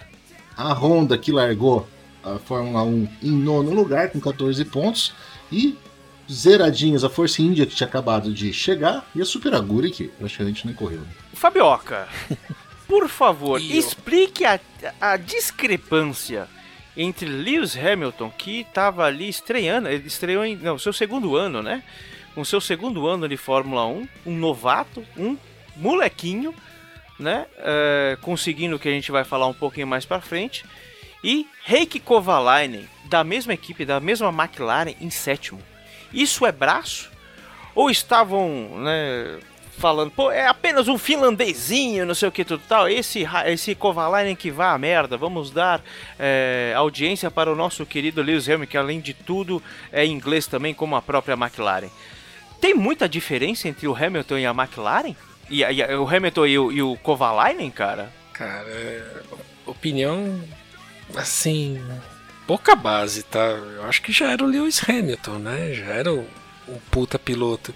A Honda que largou a Fórmula 1 em nono lugar com 14 pontos e zeradinhas a Força India que tinha acabado de chegar e a Super Aguri que praticamente nem correu. Fabioca, por favor, E explique a, a discrepância entre Lewis Hamilton, que estava ali estreando, ele estreou em não, seu segundo ano, né? Com seu segundo ano de Fórmula 1, um novato, um molequinho, né? É, conseguindo o que a gente vai falar um pouquinho mais pra frente. E Heikki Kovalainen, da mesma equipe, da mesma McLaren, em sétimo. Isso é braço? Ou estavam, né, falando, pô, é apenas um finlandezinho, não sei o que tudo tal, esse, esse Kovalainen que vá a merda, vamos dar é, audiência para o nosso querido Lewis Hamilton, que além de tudo é inglês também, como a própria McLaren. Tem muita diferença entre o Hamilton e a McLaren? E, e o Hamilton e o, e o Kovalainen, cara? Cara, é, opinião assim, pouca base, tá? Eu acho que já era o Lewis Hamilton, né? Já era o, o puta piloto.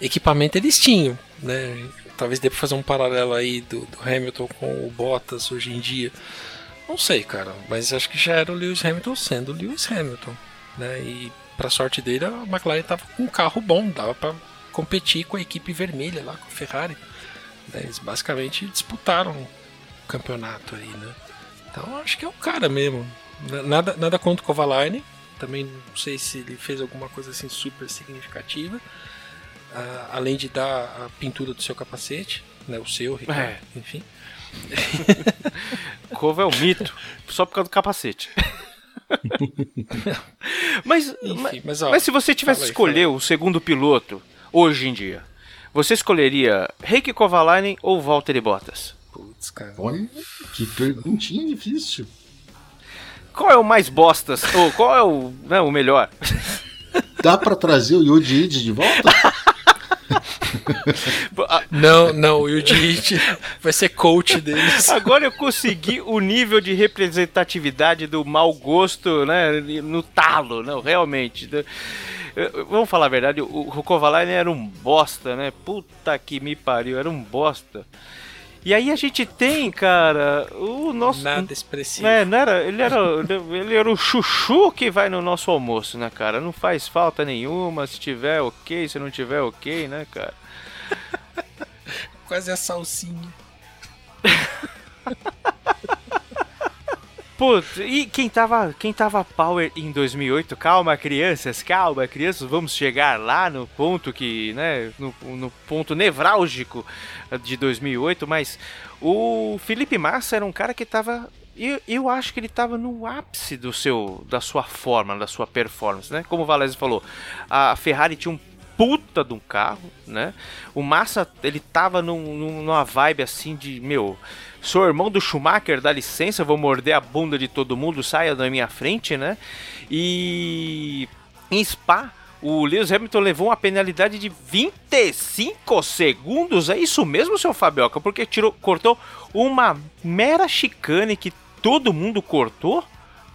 Equipamento eles tinham, né? Talvez dê pra fazer um paralelo aí do, do Hamilton com o Bottas hoje em dia. Não sei, cara, mas acho que já era o Lewis Hamilton sendo o Lewis Hamilton, né? E pra sorte dele, a McLaren tava com um carro bom, dava pra competir com a equipe vermelha lá, com a Ferrari. né? Eles basicamente disputaram o campeonato aí, né? Então acho que é o cara mesmo. Na- Nada, nada contra o Kovalainen. Também não sei se ele fez alguma coisa assim super significativa. Ah, além de dar a pintura do seu capacete, né? O seu, Ricardo, É. enfim. Kova é um mito, só por causa do capacete. mas, Enfim, mas, mas, ó, mas se você tivesse que escolher o segundo piloto hoje em dia, você escolheria Heikki Kovalainen ou Valtteri Bottas? Putz, cara. Olha, que perguntinha difícil. Qual é o mais bostas? ou qual é o, né, o melhor? Dá pra trazer o Yuji Ide de volta? Não, não, o Yuji vai ser coach deles. Agora eu consegui o nível de representatividade do mau gosto, né, no talo, não, realmente. Eu- eu- Vamos falar a verdade, o, o Kovalainen era um bosta, né? Puta que me pariu, era um bosta. E aí a gente tem, cara, o nosso Nada expressivo. É, não era, ele era, ele era o chuchu que vai no nosso almoço, né, cara? Não faz falta nenhuma, se tiver ok, se não tiver ok, né, cara? Quase a salsinha. Putz, e quem tava, quem tava power em 2008? Calma, crianças, calma, crianças, vamos chegar lá no ponto que, né, no, no ponto nevrálgico de 2008, mas o Felipe Massa era um cara que tava eu, eu acho que ele tava no ápice do seu da sua forma, da sua performance, né? Como o Valese falou, a Ferrari tinha um puta de um carro, né? O Massa, ele tava num- num- numa vibe assim de, meu, sou irmão do Schumacher, dá licença, vou morder a bunda de todo mundo, saia da minha frente, né? E em Spa, o Lewis Hamilton levou uma penalidade de 25 segundos, é isso mesmo, seu Fabioca? Porque tirou, cortou uma mera chicane que todo mundo cortou?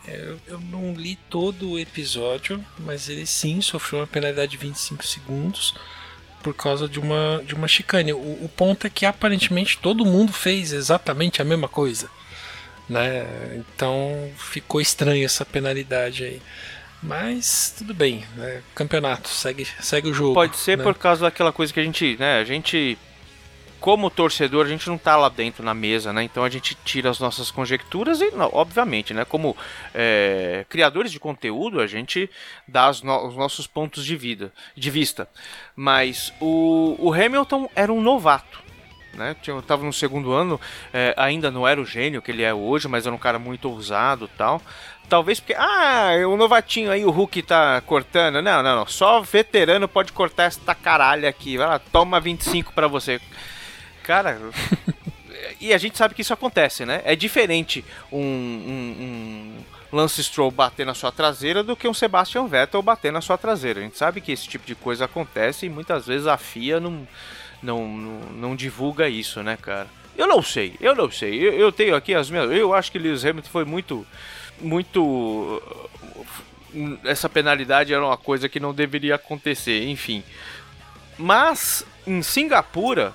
Eu, eu não li todo o episódio, mas ele sim sofreu uma penalidade de 25 segundos por causa de uma, de uma chicane. O, o ponto é que aparentemente todo mundo fez exatamente a mesma coisa. Né? Então ficou estranha essa penalidade aí. Mas tudo bem, né? campeonato, segue, segue o jogo. Pode ser né? por causa daquela coisa que a gente, né, a gente como torcedor, a gente não tá lá dentro na mesa, né? Então a gente tira as nossas conjecturas e, obviamente, né? Como é, criadores de conteúdo, a gente dá os, no- os nossos pontos de vida, de vista. Mas o, o Hamilton era um novato. Né? Eu tava no segundo ano, é, ainda não era o gênio que ele é hoje, mas era um cara muito ousado tal. Talvez porque, ah, o novatinho aí, o Hulk tá cortando. Não, não, não. Só veterano pode cortar essa caralho aqui. Vai lá, toma 25 pra você. Cara, e a gente sabe que isso acontece, né? É diferente um, um, um Lance Stroll bater na sua traseira do que um Sebastian Vettel bater na sua traseira. A gente sabe que esse tipo de coisa acontece e muitas vezes a FIA não, não, não, não divulga isso, né, cara? Eu não sei, eu não sei. Eu, eu tenho aqui as minhas. Eu acho que Lewis Hamilton foi muito. Muito. Essa penalidade era uma coisa que não deveria acontecer, enfim. Mas em Singapura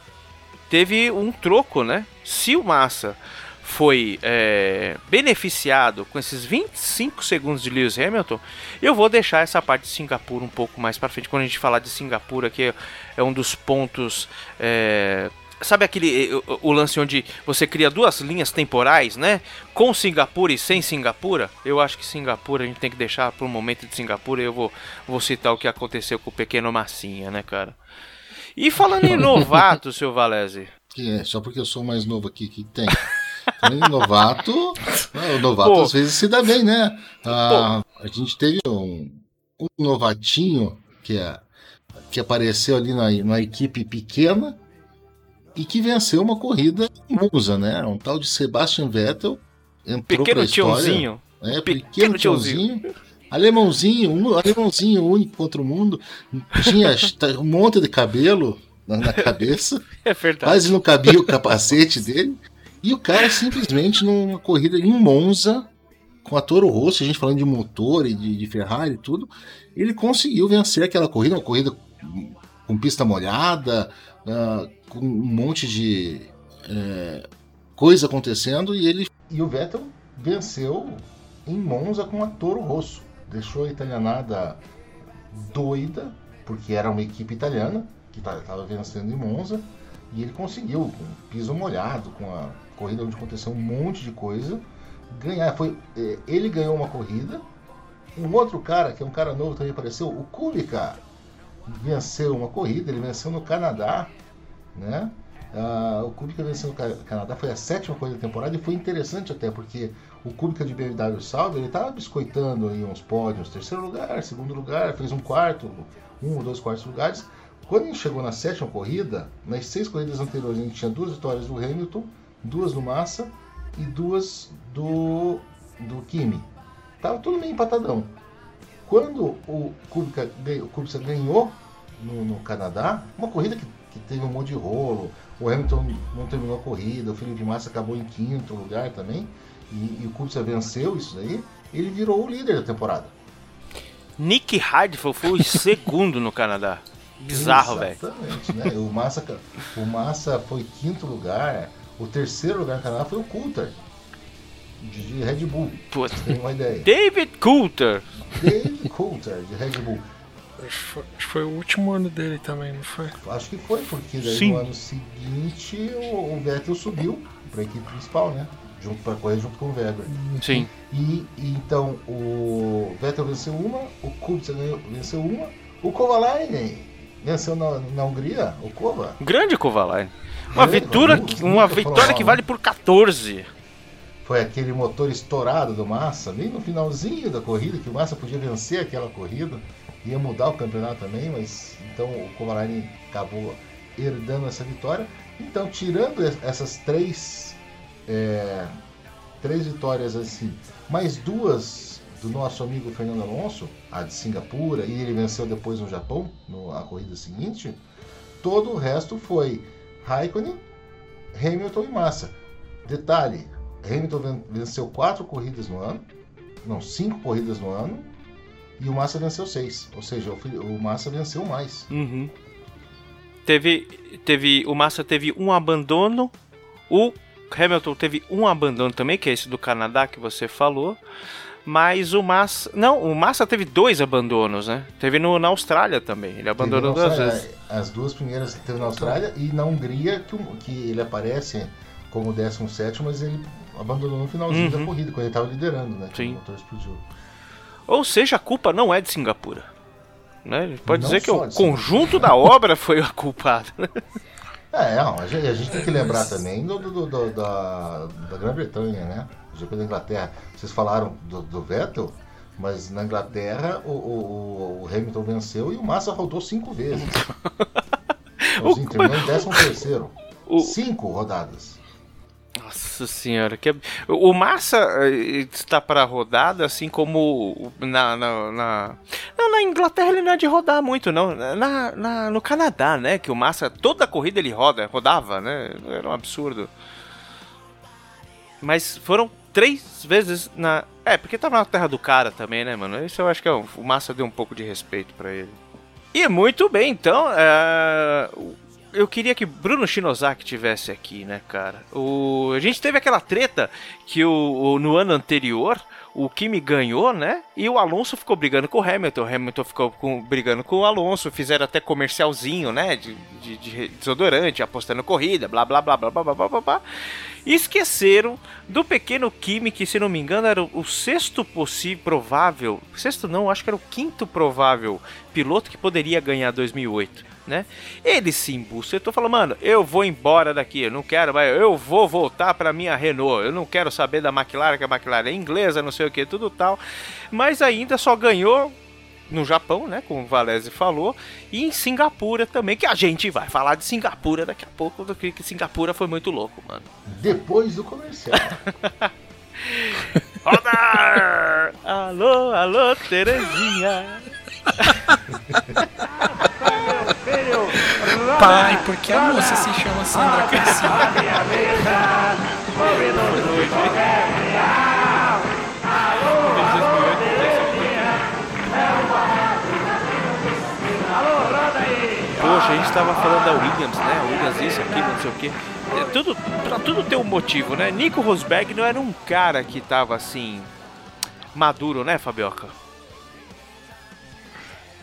teve um troco, né? Se o Massa foi é, beneficiado com esses 25 segundos de Lewis Hamilton, eu vou deixar essa parte de Singapura um pouco mais para frente. Quando a gente falar de Singapura, que é, é um dos pontos. é, sabe aquele o, o lance onde você cria duas linhas temporais, né? Com Singapura e sem Singapura? Eu acho que Singapura a gente tem que deixar para um momento de Singapura. Eu vou, vou citar o que aconteceu com o pequeno Massinha, né, cara? E falando em novato, seu Valese. É, só porque eu sou mais novo aqui, que tem. Em novato, ah, o novato Pô. às vezes se dá bem, né? Ah, a gente teve um, um novatinho que, é, que apareceu ali na, na equipe pequena e que venceu uma corrida Monza, né? Um tal de Sebastian Vettel entrou pra Pequeno história. tiãozinho. É, Pequeno pequeno tiozinho. Alemãozinho, um alemãozinho único contra o mundo. Tinha um monte de cabelo na, cabeça. É verdade. Quase não cabia o capacete dele. E o cara simplesmente numa corrida em Monza, com a Toro Rosso, a gente falando de motor e de, de Ferrari e tudo, ele conseguiu vencer aquela corrida, uma corrida com pista molhada, ah, com um monte de eh, coisa acontecendo, e ele. E o Vettel venceu em Monza com a Toro Rosso. Deixou a italianada doida, porque era uma equipe italiana que estava vencendo em Monza. E ele conseguiu, com piso molhado, com a corrida onde aconteceu um monte de coisa, ganhar. Foi, eh, ele ganhou uma corrida. Um outro cara, que é um cara novo também apareceu, o Kubica, venceu uma corrida, ele venceu no Canadá, né? Ah, o Kubica venceu no Ca- Canadá, foi a sétima corrida da temporada e foi interessante até, porque o Kubica de BMW Sauber, ele estava biscoitando aí uns pódios, terceiro lugar, segundo lugar, fez um quarto, um ou dois quartos lugares. Quando ele chegou na sétima corrida, nas seis corridas anteriores, gente tinha duas vitórias do Hamilton, duas do Massa e duas do, do Kimi. Tava tudo meio empatadão. Quando o Kubica, o Kubica ganhou no, no Canadá, uma corrida que, que teve um monte de rolo, o Hamilton não terminou a corrida, o Felipe Massa acabou em quinto lugar também, e, e o Kubica venceu isso daí, ele virou o líder da temporada. Nick Heidfeld foi o segundo no Canadá. Bizarro, velho. Exatamente, né? O Massa, o Massa foi quinto lugar, o terceiro lugar no Canadá foi o Coulter, de, Red Bull, Putz. pra tem uma ideia. David Coulter. Dave Coulter, de Red Bull. Acho que foi- acho que foi o último ano dele também, não foi? Acho que foi, porque daí Sim. no ano seguinte o, o Vettel subiu para a equipe principal, né? Junto para correr junto com o Weber. Sim. E, e então o Vettel venceu uma, o Kubica venceu uma, o Kovalainen venceu na, na Hungria, o Kova. Grande Kovalainen. Uma Grande, vitória, uma vitória que vale por 14. Foi aquele motor estourado do Massa, bem no finalzinho da corrida, que o Massa podia vencer aquela corrida, ia mudar o campeonato também, mas então o Kovalainen acabou herdando essa vitória. Então, tirando es- essas três, é, três vitórias assim, mais duas do nosso amigo Fernando Alonso, a de Singapura, e ele venceu depois no Japão, na corrida seguinte, todo o resto foi Raikkonen, Hamilton e Massa. Detalhe, Hamilton ven- venceu quatro corridas no ano, não, cinco corridas no ano, e o Massa venceu seis. Ou seja, o Massa venceu mais. Uhum. Teve, teve, o Massa teve um abandono, o Hamilton teve um abandono também, que é esse do Canadá que você falou. Mas o Massa. Não, o Massa teve dois abandonos, né? Teve no, na Austrália também. Ele abandonou duas vezes. As duas primeiras teve na Austrália e na Hungria que, que ele aparece como 17, mas ele abandonou no finalzinho Uhum. da corrida, quando ele estava liderando, né? Sim. O motor explodiu. Ou seja, a culpa não é de Singapura. Né? A gente Pode Não dizer que o conjunto da obra foi a culpada. né? É, não, a gente, a gente tem que lembrar também do, do- do- da, da Grã-Bretanha, né? O GP da Inglaterra. Vocês falaram do, Vettel, mas na Inglaterra o, o- o Hamilton venceu e o Massa rodou cinco vezes. Então, assim, terminou em 13 terceiro. O- Cinco rodadas. Nossa senhora, que o Massa eh, está para rodada, assim como na, na, na, não, na Inglaterra ele não é de rodar muito, não. Na, na- no Canadá, né? Que o Massa, toda a corrida ele roda, rodava, né? Era um absurdo. Mas foram três vezes na. É, porque tava na terra do cara também, né, mano? Isso eu acho que é um- o Massa deu um pouco de respeito para ele. E muito bem, então. é, Eu queria que Bruno Shinosaki tivesse aqui, né, cara? O... A gente teve aquela treta que o... o- no ano anterior o Kimi ganhou, né? E o Alonso ficou brigando com o Hamilton. O Hamilton ficou com- brigando com o Alonso. Fizeram até comercialzinho, né? De, de- de desodorante, apostando corrida, blá blá blá blá blá blá blá blá. blá. Esqueceram do pequeno Kimi, que se não me engano era o, sexto possível, provável. Sexto não, acho que era o quinto provável piloto que poderia ganhar 2008. Né? Ele se embucetou, falou, mano, eu vou embora daqui, eu não quero, eu vou voltar pra minha Renault, eu não quero saber da McLaren, que a McLaren é inglesa, não sei o que, tudo tal. Mas ainda só ganhou no Japão, né, como o Valese falou, e em Singapura também, que a gente vai falar de Singapura daqui a pouco, do que que Singapura foi muito louco, mano. Depois do comercial. Roda! alô, alô, Terezinha. Pai, porque a moça se chama Sandra Cassino. Poxa, a gente tava falando da Williams, né? Williams isso, aquilo, não sei o quê. É, Tudo, pra tudo ter um motivo, né? Nico Rosberg não era um cara que tava assim. maduro, né, Fabioca?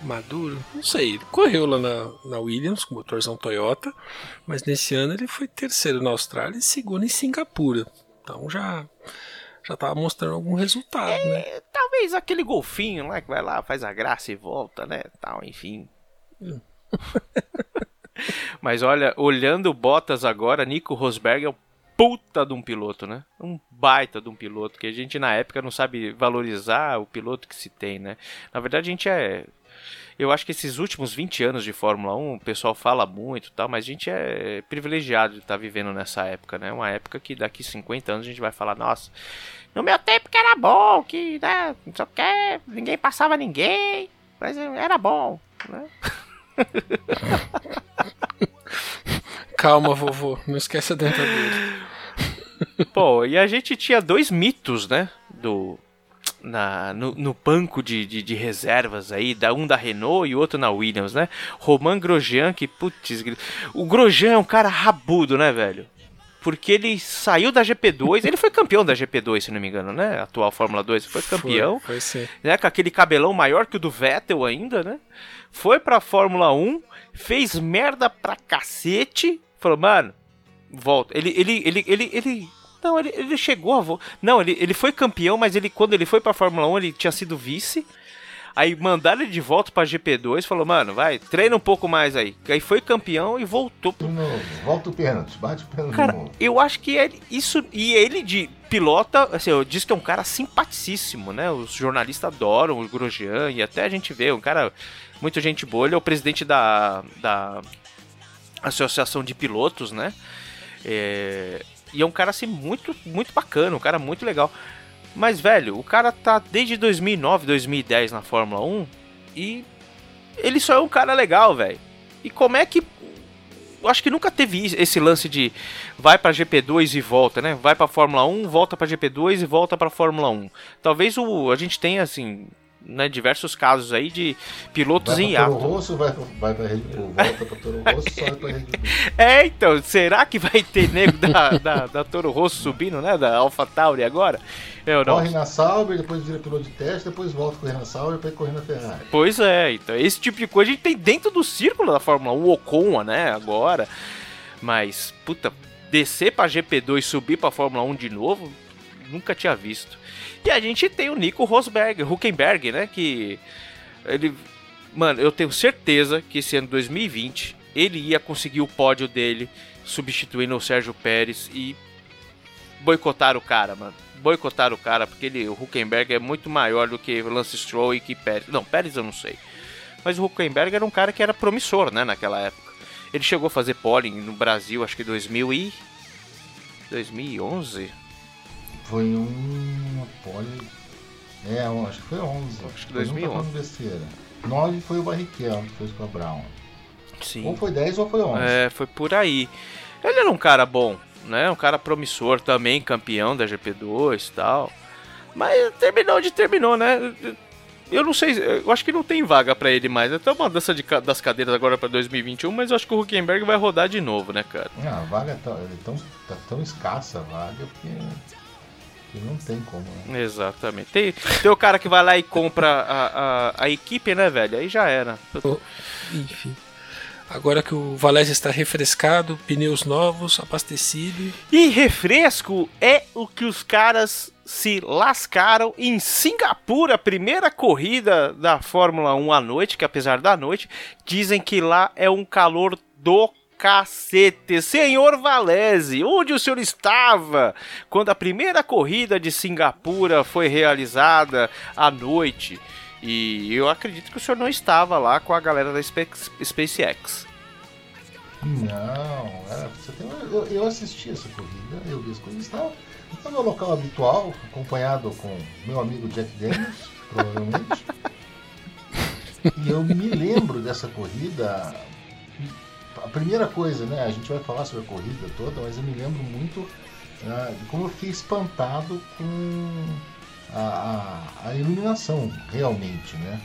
Maduro? Não sei. Ele correu lá na, na Williams com motorzão Toyota, mas nesse ano ele foi terceiro na Austrália e segundo em Singapura. Então já já tava mostrando algum resultado, né? É, talvez aquele golfinho lá que vai lá, faz a graça e volta, né? Tal, enfim. Mas olha, olhando o Bottas agora, Nico Rosberg é um puta de um piloto, né? Um baita de um piloto, que a gente na época não sabe valorizar o piloto que se tem, né? Na verdade a gente é. Eu acho que esses últimos 20 anos de Fórmula 1, o pessoal fala muito tal, mas a gente é privilegiado de estar vivendo nessa época, né? Uma época que daqui 50 anos a gente vai falar, nossa, no meu tempo que era bom, que, né, o que, ninguém passava ninguém, mas era bom, né? Calma, vovô, não esquece a dentadura. Pô, e a gente tinha dois mitos, né? Do. Na, no, no banco de, de, de reservas aí, da, um da Renault e outro na Williams, né? Romain Grosjean, que putz, o Grosjean é um cara rabudo, né, velho? Porque ele saiu da GP2, ele foi campeão da GP2, se não me engano, né? Atual Fórmula 2, foi campeão. Foi, foi sim. né, com aquele cabelão maior que o do Vettel ainda, né? Foi pra Fórmula 1, fez merda pra cacete, falou, mano, volta. Ele, ele, ele, ele, ele, não, ele, ele chegou a. Não, ele, ele foi campeão, mas ele, quando ele foi pra Fórmula 1, ele tinha sido vice. Aí mandaram ele de volta pra GP2, falou, mano, vai, treina um pouco mais aí. Aí foi campeão e voltou pro novo, volta o pênalti, bate o pênalti Cara, eu acho que é isso. E ele de pilota, assim, eu disse que é um cara simpaticíssimo, né? Os jornalistas adoram o Grosjean e até a gente vê, um cara muito gente boa. Ele é o presidente da, da Associação de Pilotos, né? É, e é um cara assim muito, muito bacana, um cara muito legal. Mas, velho, o cara tá desde 2009, 2010 na Fórmula 1 e ele só é um cara legal, velho. E como é que eu acho que nunca teve esse lance de vai pra GP2 e volta, né? Vai pra Fórmula 1, volta pra GP2 e volta pra Fórmula 1. Talvez o a gente tenha assim né, diversos casos aí de pilotos Vai em hiato. Rosso, vai, vai pra Red Bull. Volta pra Toro Rosso, sobe pra Red Bull. É, então, será que vai ter nego da, da, da Toro Rosso subindo, né? Da Alpha Tauri agora? Eu não. Corre na Sauber, depois vira piloto de teste, depois volta correndo na Sauber ir correr na Ferrari. Pois é, então esse tipo de coisa a gente tem dentro do círculo da Fórmula 1, o Ocon, né, agora. Mas, puta, descer pra GP2 e subir pra Fórmula 1 de novo, nunca tinha visto. E a gente tem o Nico Rosberg, Huckenberg, né, que ele mano, eu tenho certeza que esse ano 2020 ele ia conseguir o pódio dele substituindo o Sérgio Pérez e boicotar o cara, mano. Boicotar o cara, porque ele, o Huckenberg é muito maior do que Lance Stroll e que Pérez. Não, Pérez eu não sei. Mas o Huckenberg era um cara que era promissor, né, naquela época. Ele chegou a fazer pole no Brasil, acho que 2000 e 2011. Foi um pole. É, acho que foi 11. Acho que Eu nunca 2011. falando besteira. 9 foi o Barrichello que fez com a Brown. Sim. Ou foi 10 ou foi 11. É, foi por aí. Ele era um cara bom, né? Um cara promissor também, campeão da GP2 e tal. Mas terminou onde terminou, né? Eu não sei, eu acho que não tem vaga pra ele mais. Até uma dança de das cadeiras agora pra 2021, mas eu acho que o Huckenberg vai rodar de novo, né, cara? Ah, a vaga tá, é tão, tá tão escassa a vaga que, que não tem como. Né? Exatamente. Tem, tem o cara que vai lá e compra a, a, a equipe, né, velho? Aí já era. Enfim. Agora que o Valese está refrescado, pneus novos, abastecido. E refresco é o que os caras se lascaram em Singapura, primeira corrida da Fórmula 1 à noite, que apesar da noite, dizem que lá é um calor do cacete. Senhor Valese, onde o senhor estava quando a primeira corrida de Singapura foi realizada à noite? E eu acredito que o senhor não estava lá com a galera da SpaceX. Não, tem, eu, eu assisti essa corrida, eu vi as coisas, estava no meu local habitual, acompanhado com meu amigo Jack Daniels, provavelmente. E eu me lembro dessa corrida. A primeira coisa, né? A gente vai falar sobre a corrida toda, mas eu me lembro muito ah, de como eu fiquei espantado com a, a- a iluminação, realmente, né?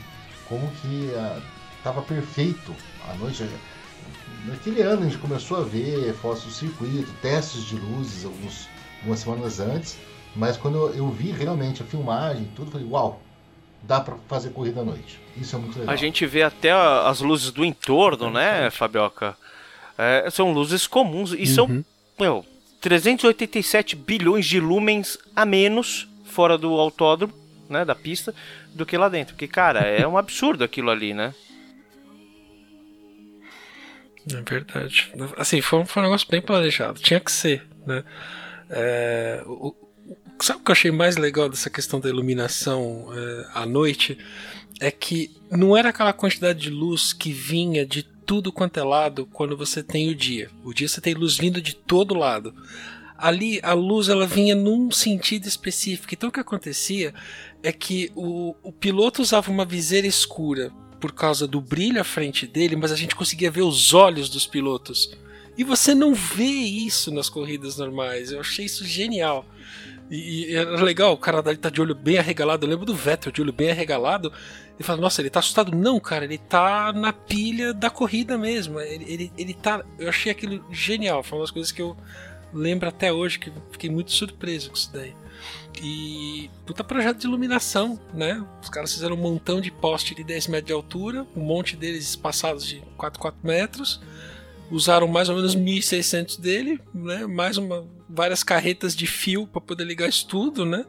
Como que estava perfeito à noite. Naquele ano a gente começou a ver fotos do circuito, testes de luzes alguns, algumas semanas antes, mas quando eu, eu vi realmente a filmagem, tudo, eu falei, uau, dá pra fazer corrida à noite. Isso é muito legal. A gente vê até a- as luzes do entorno, né, Fabioca? É, são luzes comuns e são, meu, 387 bilhões de lumens a menos fora do autódromo, né, da pista, do que lá dentro. Porque, cara, é um absurdo aquilo ali, né? É verdade. Assim, foi, um- foi um negócio bem planejado. Tinha que ser, né? É, o- o- sabe o que eu achei mais legal dessa questão da iluminação é, à noite? É que não era aquela quantidade de luz que vinha de tudo quanto é lado quando você tem o dia. O dia você tem luz vindo de todo lado. Ali a luz ela vinha num sentido específico. Então o que acontecia é que o, o piloto usava uma viseira escura por causa do brilho à frente dele, mas a gente conseguia ver os olhos dos pilotos. E você não vê isso nas corridas normais. Eu achei isso genial. E, era legal, o cara dali tá de olho bem arregalado. Eu lembro do Vettel de olho bem arregalado. Ele fala, nossa, ele tá assustado. Não, cara, ele tá na pilha da corrida mesmo. Ele, ele, ele tá. Eu achei aquilo genial. Foi uma das coisas que eu lembro até hoje, que fiquei muito surpreso com isso daí. E puta projeto de iluminação, né? Os caras fizeram um montão de poste de 10 metros de altura, um monte deles espaçados de 4, 4 metros. Usaram mais ou menos 1.600 dele, né? Mais uma, várias carretas de fio para poder ligar isso tudo, né?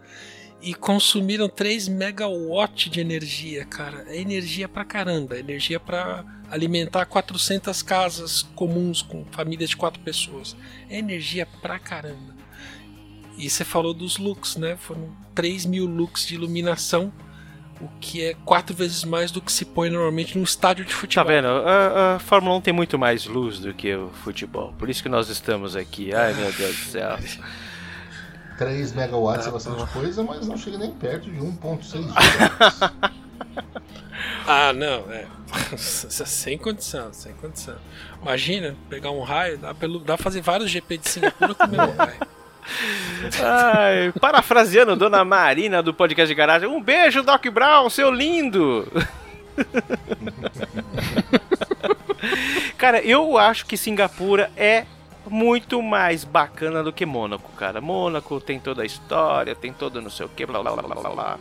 E consumiram 3 megawatts de energia, cara. É energia pra caramba. É energia pra alimentar 400 casas comuns com famílias de 4 pessoas. É energia pra caramba. E você falou dos looks, né? Foram 3 mil looks de iluminação, o que é quatro vezes mais do que se põe normalmente num estádio de Tá futebol. vendo? A, a Fórmula 1 tem muito mais luz do que o futebol. Por isso que nós estamos aqui. Ai, meu Deus do céu. 3 megawatts é bastante coisa, mas não chega nem perto de 1.6 gigawatts. Ah, não, é. sem condição, sem condição. Imagina pegar um raio, dá, pelo, dá pra fazer vários GP de Singapura com o mesmo raio. Ai, parafraseando Dona Marina do podcast de garagem. Um beijo, Doc Brown, seu lindo! cara, eu acho que Singapura é muito mais bacana do que Mônaco, cara. Mônaco tem toda a história, tem todo não sei o que, blá blá blá blá blá.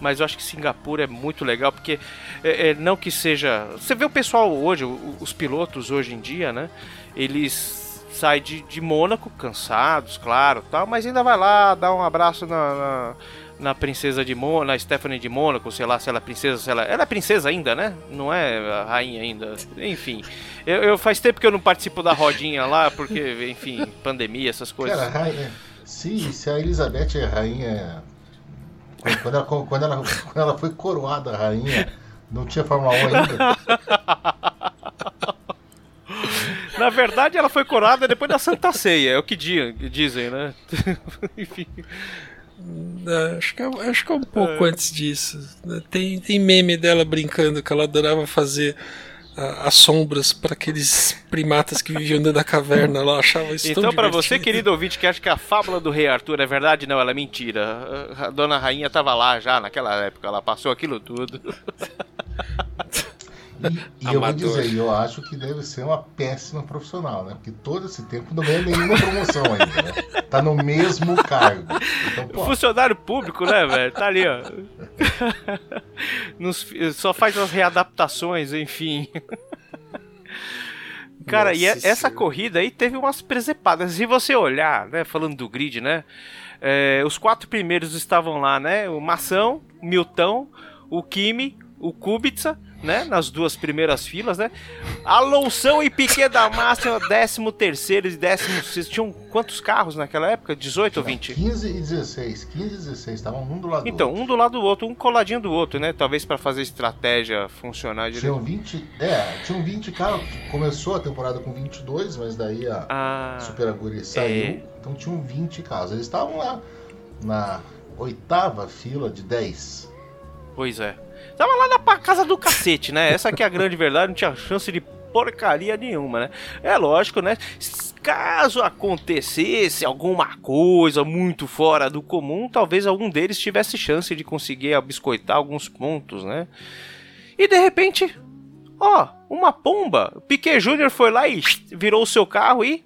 Mas eu acho que Singapura é muito legal, porque é, é, não que seja. Você vê o pessoal hoje, os pilotos hoje em dia, né? Eles saem de, de Mônaco, cansados, claro, tal, mas ainda vai lá, dá um abraço na, na, na princesa de Mônaco, na Stephanie de Mônaco, sei lá se ela é princesa, se ela. Ela é princesa ainda, né? Não é a rainha ainda. Enfim. Eu, eu faz tempo que eu não participo da rodinha lá, porque, enfim, pandemia, essas coisas. Cara, rainha, se, se a Elizabeth é rainha. Quando, ela, quando, ela, quando ela foi coroada rainha, não tinha Fórmula 1 ainda. Na verdade, ela foi coroada depois da Santa Ceia, é o que di- dizem, né? Enfim. É, Acho que, é, acho que é um pouco antes disso. Tem, tem meme dela brincando que ela adorava fazer as sombras para aqueles primatas que viviam dentro da caverna. Ela achava isso tão Então, pra você, querido ouvinte, que acha que a fábula do rei Arthur é verdade, não, ela é mentira. A dona rainha tava lá já naquela época, ela passou aquilo tudo. E, e eu vou dizer, eu acho que deve ser uma péssima profissional, né? Porque todo esse tempo não ganha nenhuma promoção ainda, né? Tá no mesmo cargo. Então, pô, Funcionário público, né, velho? Tá ali, ó. Nos- só faz as readaptações, enfim. Cara, e é- Nossa essa corrida aí teve umas presepadas. Se você olhar, né, falando do grid, né? é, os quatro primeiros estavam lá, né? O Mação, o Milton, o Kimi, o Kubica, né? Nas duas primeiras filas, né? Alonso e Piquet da Massa, décimo terceiro e décimo sexto. Tinham quantos carros naquela época? 18 ou 20? 15 e 16. 15 e 16, estavam um do lado Então, do outro. um do lado do outro, um coladinho do outro, né? Talvez pra fazer a estratégia funcionar Tinham direito. 20. É, tinham 20 carros. Começou a temporada com 22, mas daí a Ah, Super Aguri saiu. Então tinham 20 carros. Eles estavam lá na oitava fila de 10. pois é. Tava lá na casa do cacete, né? Essa aqui é a grande verdade, não tinha chance de porcaria nenhuma, né? É lógico, né? Caso acontecesse alguma coisa muito fora do comum, talvez algum deles tivesse chance de conseguir biscoitar alguns pontos, né? E de repente, ó, uma pomba. Piquet Júnior foi lá e virou o seu carro e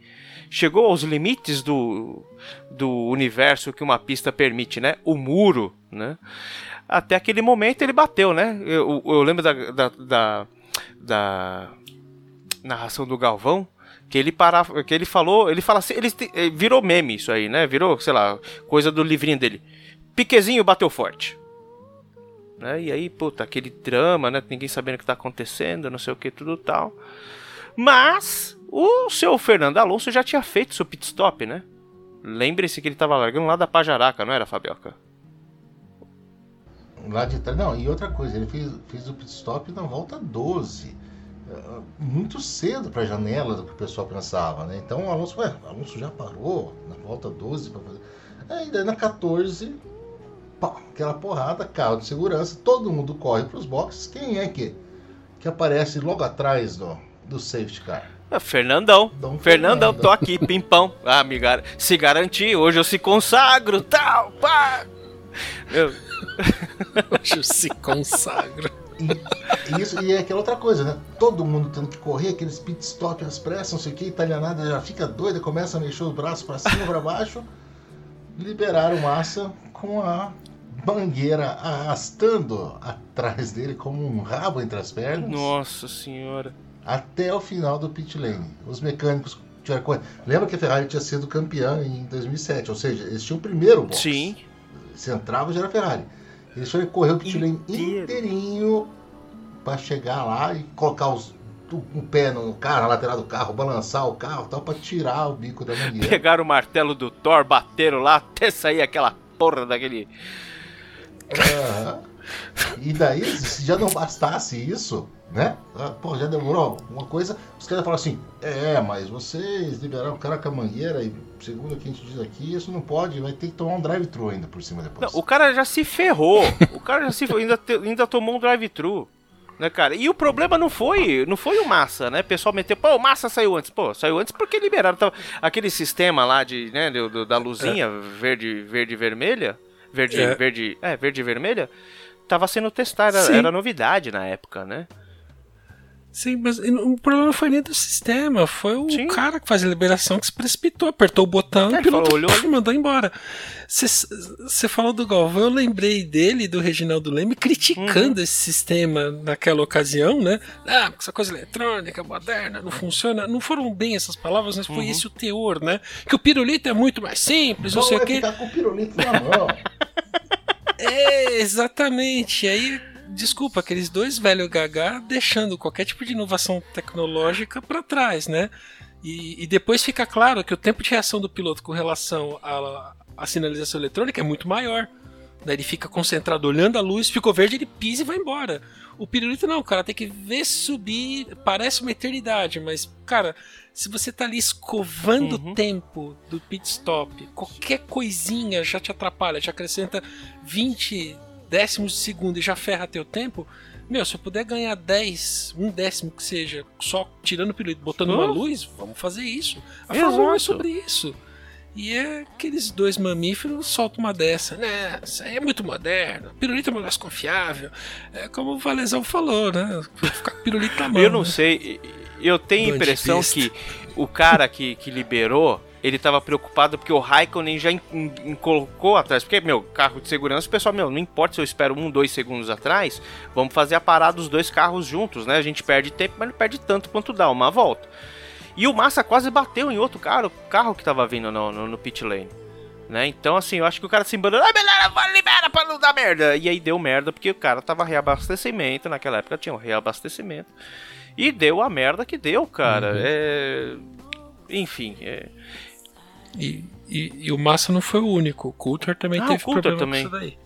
chegou aos limites do, do universo que uma pista permite, né? O muro, né? Até aquele momento ele bateu, né? Eu, eu lembro da, da, da, da narração do Galvão que ele parava, que ele falou, ele fala assim, ele te- eh, virou meme isso aí, né? Virou, sei lá, coisa do livrinho dele. Piquezinho bateu forte. Né? E aí, puta, aquele drama, né? Ninguém sabendo o que tá acontecendo, não sei o que, tudo tal. Mas o seu Fernando Alonso já tinha feito seu pit stop, né? Lembre-se que ele tava largando lá da Pajaraca, não era, Fabioca? Lá de trás. Não, e outra coisa, ele fez, fez o pit stop na volta 12. eh, Muito cedo para a janela do que o pessoal pensava, né? Então o Alonso, ué, o Alonso já parou na volta 12 para fazer. Aí daí na 14, pá, aquela porrada, carro de segurança, todo mundo corre para os boxes. Quem é que, que aparece logo atrás do, do safety car? É, Fernandão. Dom Fernandão, Fernando. tô aqui, pimpão. Ah, me gar... se garantir, hoje eu se consagro, tal, pá. Eu- Hoje se consagra. E, isso, e é aquela outra coisa, né? Todo mundo tendo que correr, aqueles pit stop às pressas, não sei o que, italianada já fica doida, começa a mexer os braços para cima, para baixo. Liberaram massa com a mangueira arrastando atrás dele como um rabo entre as pernas Nossa senhora. até o final do pit lane. Os mecânicos tiveram correndo. Lembra que a Ferrari tinha sido campeã em 2007, ou seja, eles tinham o primeiro box. Sim. Já era Ferrari. Eles foram correr o pit lane inteirinho para chegar lá e colocar os, um pé no carro, na lateral do carro, balançar o carro e tal, para tirar o bico da mangueira. Pegaram o martelo do Thor, bateram lá até sair aquela porra daquele. Aham. E daí, se já não bastasse isso, né? Ah, Pô, já demorou uma coisa. Os caras falam assim: é, mas vocês liberaram o cara com a mangueira e, segundo o que a gente diz aqui, isso não pode, vai ter que tomar um drive-thru ainda por cima depois. Não, o cara já se ferrou. O cara já se ferrou, ainda, te- ainda tomou um drive-thru. Né, cara? E o problema não foi, não foi o Massa, né? O pessoal meteu, pô, o Massa saiu antes. Pô, saiu antes porque liberaram. Tava, aquele sistema lá de, né, do, do- da luzinha verde, verde e vermelha. Verde, É. verde, é, verde e vermelha. Tava sendo testado, era, era novidade na época, né? Sim, mas o problema não foi nem do sistema, foi o Sim. cara que faz a liberação que se precipitou, apertou o botão É, e o piloto falou, olhou ali. mandou embora. Você falou do Galvão, eu lembrei dele, e do Reginaldo Leme, Uhum. criticando esse sistema naquela ocasião, né? Ah, essa coisa eletrônica, moderna, não funciona. Não foram bem essas palavras, mas Uhum. foi esse o teor, né? Que o pirulito é muito mais simples, não Então sei o vai quê. ficar com o pirulito na mão. É, exatamente. Aí, desculpa, aqueles dois velhos gaga deixando qualquer tipo de inovação tecnológica para trás, né? E, e depois fica claro que o tempo de reação do piloto com relação à, sinalização eletrônica é muito maior. Daí ele fica concentrado olhando a luz, ficou verde, ele pisa e vai embora. O pirulito não, cara tem que ver subir, parece uma eternidade, mas, cara, se você tá ali escovando Uhum. o tempo do pit stop, qualquer coisinha já te atrapalha, te acrescenta 20 décimos de segundo e já ferra teu tempo. Meu, se eu puder ganhar 10, um décimo que seja, só tirando o pirulito, botando uma luz, vamos fazer isso. A Exato. Fórmula 1 é sobre isso. E é aqueles dois mamíferos soltam uma dessa, né? Isso aí é muito moderno. Pirulito é mais confiável. É como o Valezão falou, né? Ficar com pirulito na mão. Eu não né? sei, eu tenho a impressão que o cara que, que liberou, ele tava preocupado porque o Raikkonen já em- em- em- colocou atrás. Porque, meu, carro de segurança, o pessoal, meu, não importa se eu espero um, dois segundos atrás, vamos fazer a parada dos dois carros juntos, né? A gente perde tempo, mas não perde tanto quanto dá, uma volta. E o Massa quase bateu em outro carro, carro que tava vindo no, no, no pit lane. Né? Então, assim, eu acho que o cara se embanou, ah, beleza, vai, libera pra não dar merda. E aí deu merda, porque o cara tava reabastecimento, naquela época tinha um reabastecimento. E deu a merda que deu, cara. É... Enfim, é... E, e, e o Massa não foi o único. O Coulter também Ah, o teve Coulter problema também. com isso daí.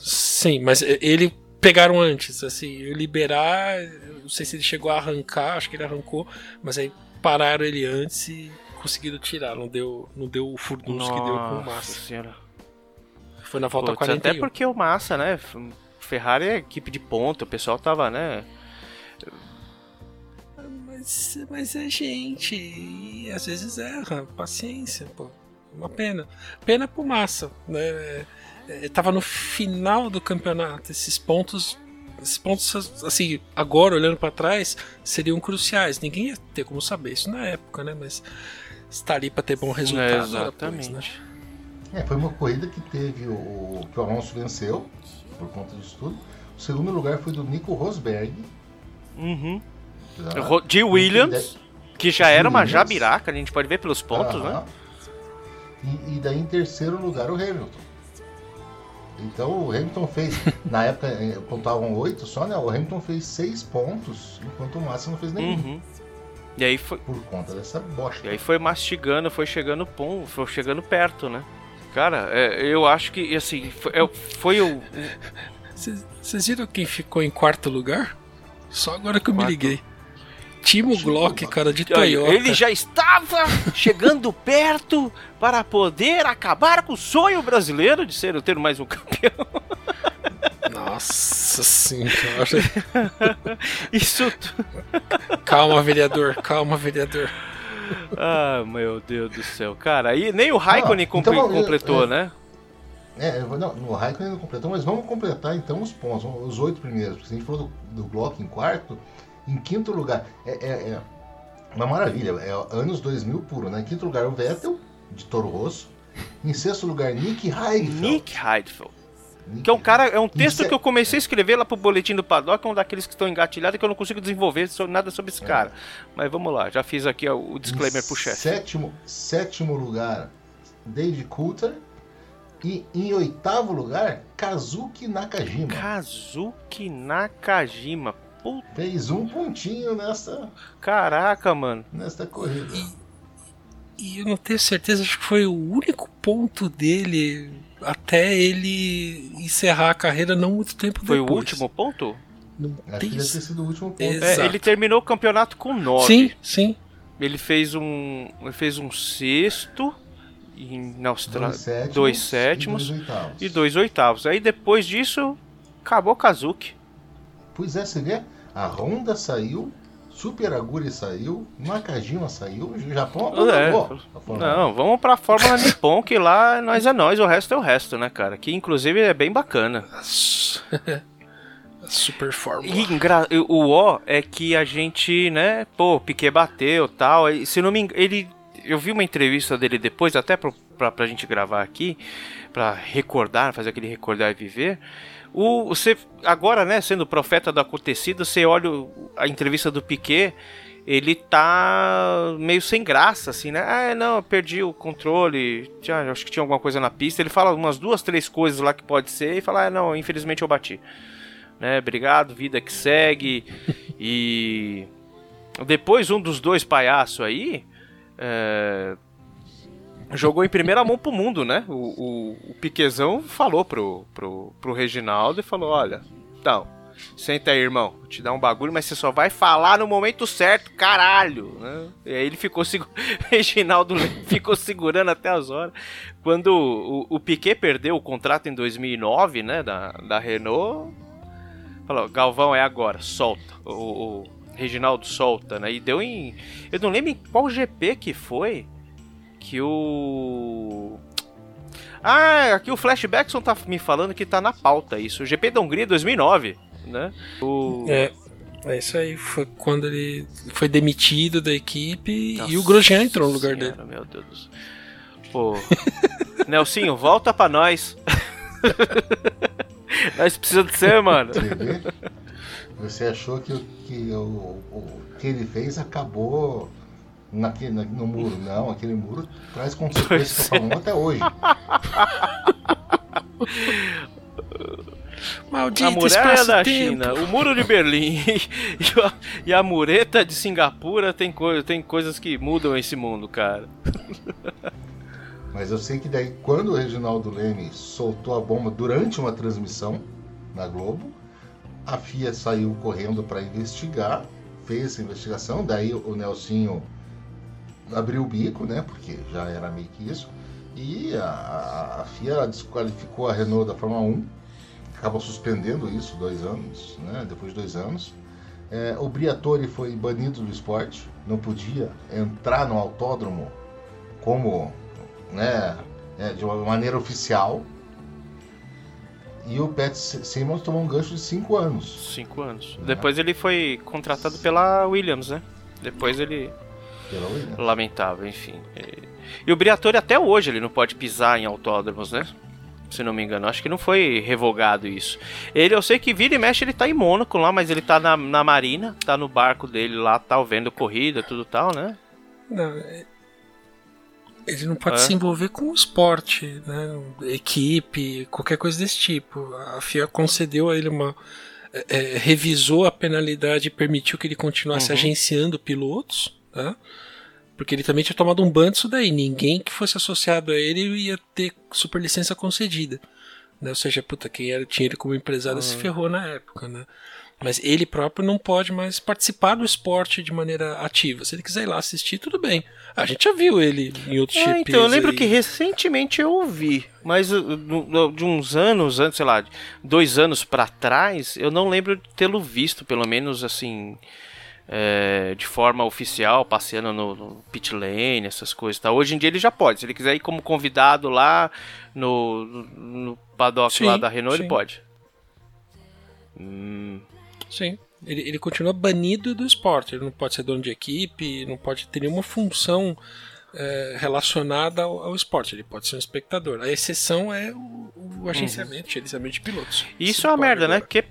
Sim, mas ele pegaram antes, assim, liberar, não sei se ele chegou a arrancar, acho que ele arrancou, mas aí pararam ele antes e conseguiram tirar, não deu, não deu o furdunço que deu com o Massa. senhora. Foi na volta Putz, 41. até porque o Massa, né? Ferrari é equipe de ponta, o pessoal tava, né? Mas, mas é gente, e às vezes erra, paciência, pô. Uma pena. Pena pro Massa, né? É, é, tava no final do campeonato, esses pontos. Esses pontos, assim, agora olhando pra trás, seriam cruciais. Ninguém ia ter como saber isso na época, né? Mas está ali pra ter bom resultado. É, ora, pois, exatamente. né? É, foi uma corrida que teve o que o Alonso venceu por conta disso tudo. O segundo lugar foi do Nico Rosberg. Uhum. De Williams, que já era uma jabiraca, a gente pode ver pelos pontos, né? E, e daí em terceiro lugar o Hamilton. Então o Hamilton fez, na época eh, contavam oito só, né? O Hamilton fez seis pontos, enquanto o Massa não fez nenhum. Uhum. E aí foi, Por conta dessa bosta. e aí foi mastigando, foi chegando pom, foi chegando perto, né? Cara, é, eu acho que assim, foi, é, foi o. Vocês vocês viram quem ficou em quarto lugar? Só agora que eu Quarto. me liguei. Timo Glock, cara, de Toyota. Ele já estava chegando perto para poder acabar com o sonho brasileiro de ser ter mais um campeão. Nossa senhora. Isso. tu- Calma, vereador, calma, vereador. Ah, meu Deus do céu, cara. E nem o Raikkonen Ah, compre- então, eu- completou, eu- né? É, não, no Raikkonen não completou, mas vamos completar então os pontos, os oito primeiros. Porque se a gente falou do, do Glock em quarto, em quinto lugar, é, é- é uma maravilha, é anos 2000 puro, né? Em quinto lugar o Vettel, de Toro Rosso. Em sexto lugar, Nick Heidfeld. Nick Heidfeld. Que é um cara, é um texto é- que eu comecei a escrever lá pro boletim do Paddock, é um daqueles que estão engatilhados que eu não consigo desenvolver nada sobre esse cara. Mas vamos lá, já fiz aqui o disclaimer Em pro chefe. Sétimo, sétimo lugar, David Coulter. E em oitavo lugar, Kazuki Nakajima. Kazuki Nakajima. Puta, Fez um pontinho nessa, caraca, mano. nesta corrida. E eu não tenho certeza, acho que foi o único ponto dele até ele encerrar a carreira não muito tempo Foi depois. o último ponto? Não Acho que tenho deve ter sido o último ponto. É, ele terminou o campeonato com 9. Sim, sim. Ele fez um. Ele fez um sexto em, na Austrália. Dois sétimos, dois sétimos e dois oitavos. E dois oitavos. Aí depois disso, acabou Kazuki. Pois é, você vê, a Honda saiu, Super Aguri saiu, Nakajima saiu, o Japão É. abandonou. Fórmula Não, vamos pra Fórmula Nippon, que lá nós é nós, o resto é o resto, né, cara? Que inclusive é bem bacana. A Super Fórmula. E o ó é que a gente, né, pô, Piquet bateu tal. e Se não me engano, ele. Eu vi uma entrevista dele depois, até pro, pra, pra gente gravar aqui, pra recordar, fazer aquele recordar e viver. O, você, agora, né, sendo profeta do acontecido, você olha a entrevista do Piquet, ele tá meio sem graça, assim, né? Ah, não, eu perdi o controle, tinha, acho que tinha alguma coisa na pista. Ele fala umas duas, três coisas lá que pode ser e fala, ah, não, infelizmente eu bati né? Obrigado, vida que segue. e depois um dos dois palhaços aí é, jogou em primeira mão pro mundo, né? O, o, o Piquezão falou pro, pro, pro Reginaldo e falou: Olha, então, senta aí, irmão, vou te dar um bagulho, mas você só vai falar no momento certo, caralho. Né? E aí ele ficou segu... Reginaldo ficou segurando até as horas. Quando o, o Piquet perdeu o contrato em 2009, né, da, da Renault, falou, Galvão, é agora, solta. O, o Reginaldo solta, né? E deu em. Eu não lembro em qual GP que foi que o. Ah, aqui o Flashbackson tá me falando que tá na pauta isso. O GP da Hungria 2009, né? O... É, é isso aí. Foi quando ele foi demitido da equipe e o Nossa Grosjean entrou no lugar Senhora, dele. Meu Deus do céu. Pô. Nelsinho, volta pra nós. nós precisamos de você, mano. Você achou que, o- que o, o que ele fez acabou naquele, na- no muro. Não, aquele muro traz consequências para a Fórmula 1 até hoje. Maldito A muralha da espaço-tempo. China, o muro de Berlim e a, e a mureta de Singapura tem, coi tem coisas que mudam esse mundo, cara. Mas eu sei que daí, quando o Reginaldo Leme soltou a bomba durante uma transmissão na Globo, a FIA saiu correndo para investigar, fez essa investigação, daí o Nelsinho abriu o bico, né? Porque já era meio que isso. E a, a- FIA desqualificou a Renault da Fórmula 1, acabou suspendendo isso dois anos, né? Depois de dois anos. É, o Briatore foi banido do esporte, não podia entrar no autódromo como né, é, de uma maneira oficial. E o Pat Simmons tomou um gancho de 5 anos. Cinco anos. Depois ele foi contratado pela Williams, né? Depois ele. Williams. Lamentável, enfim. E, e o Briatore até hoje ele não pode pisar em autódromos, né? Se não me engano. Acho que não foi revogado isso. Ele, eu sei que vira e mexe ele tá em Mônaco lá, mas ele tá na, na marina, tá no barco dele lá, tal, vendo corrida, tudo tal, né? Não, é- ele não pode É? se envolver com o esporte, né? Equipe, qualquer coisa desse tipo. A FIA concedeu a ele uma. é, é, revisou a penalidade e permitiu que ele continuasse Uhum. agenciando pilotos, tá? Porque ele também tinha tomado um ban disso daí. Ninguém que fosse associado a ele ia ter superlicença concedida. Né? Ou seja, puta, quem era, tinha ele como empresário se ferrou na época, né? Mas ele próprio não pode mais participar do esporte de maneira ativa. Se ele quiser ir lá assistir, tudo bem. A gente já viu ele em outros É, GPs. então, eu lembro aí. que recentemente eu ouvi, mas uh, de uns anos, antes, sei lá, dois anos pra trás, eu não lembro de tê-lo visto, pelo menos assim, é, de forma oficial, passeando no, no pit lane, essas coisas. Tá? Hoje em dia ele já pode, se ele quiser ir como convidado lá no, no, paddock Sim, lá da Renault, sim. ele pode. Hum, Sim. Ele, ele continua banido do esporte. Ele não pode ser dono de equipe, não pode ter nenhuma função é, relacionada ao, ao esporte. Ele pode ser um espectador. A exceção é o, o agenciamento, gerenciamento de pilotos. Isso é uma merda, né? agora. Porque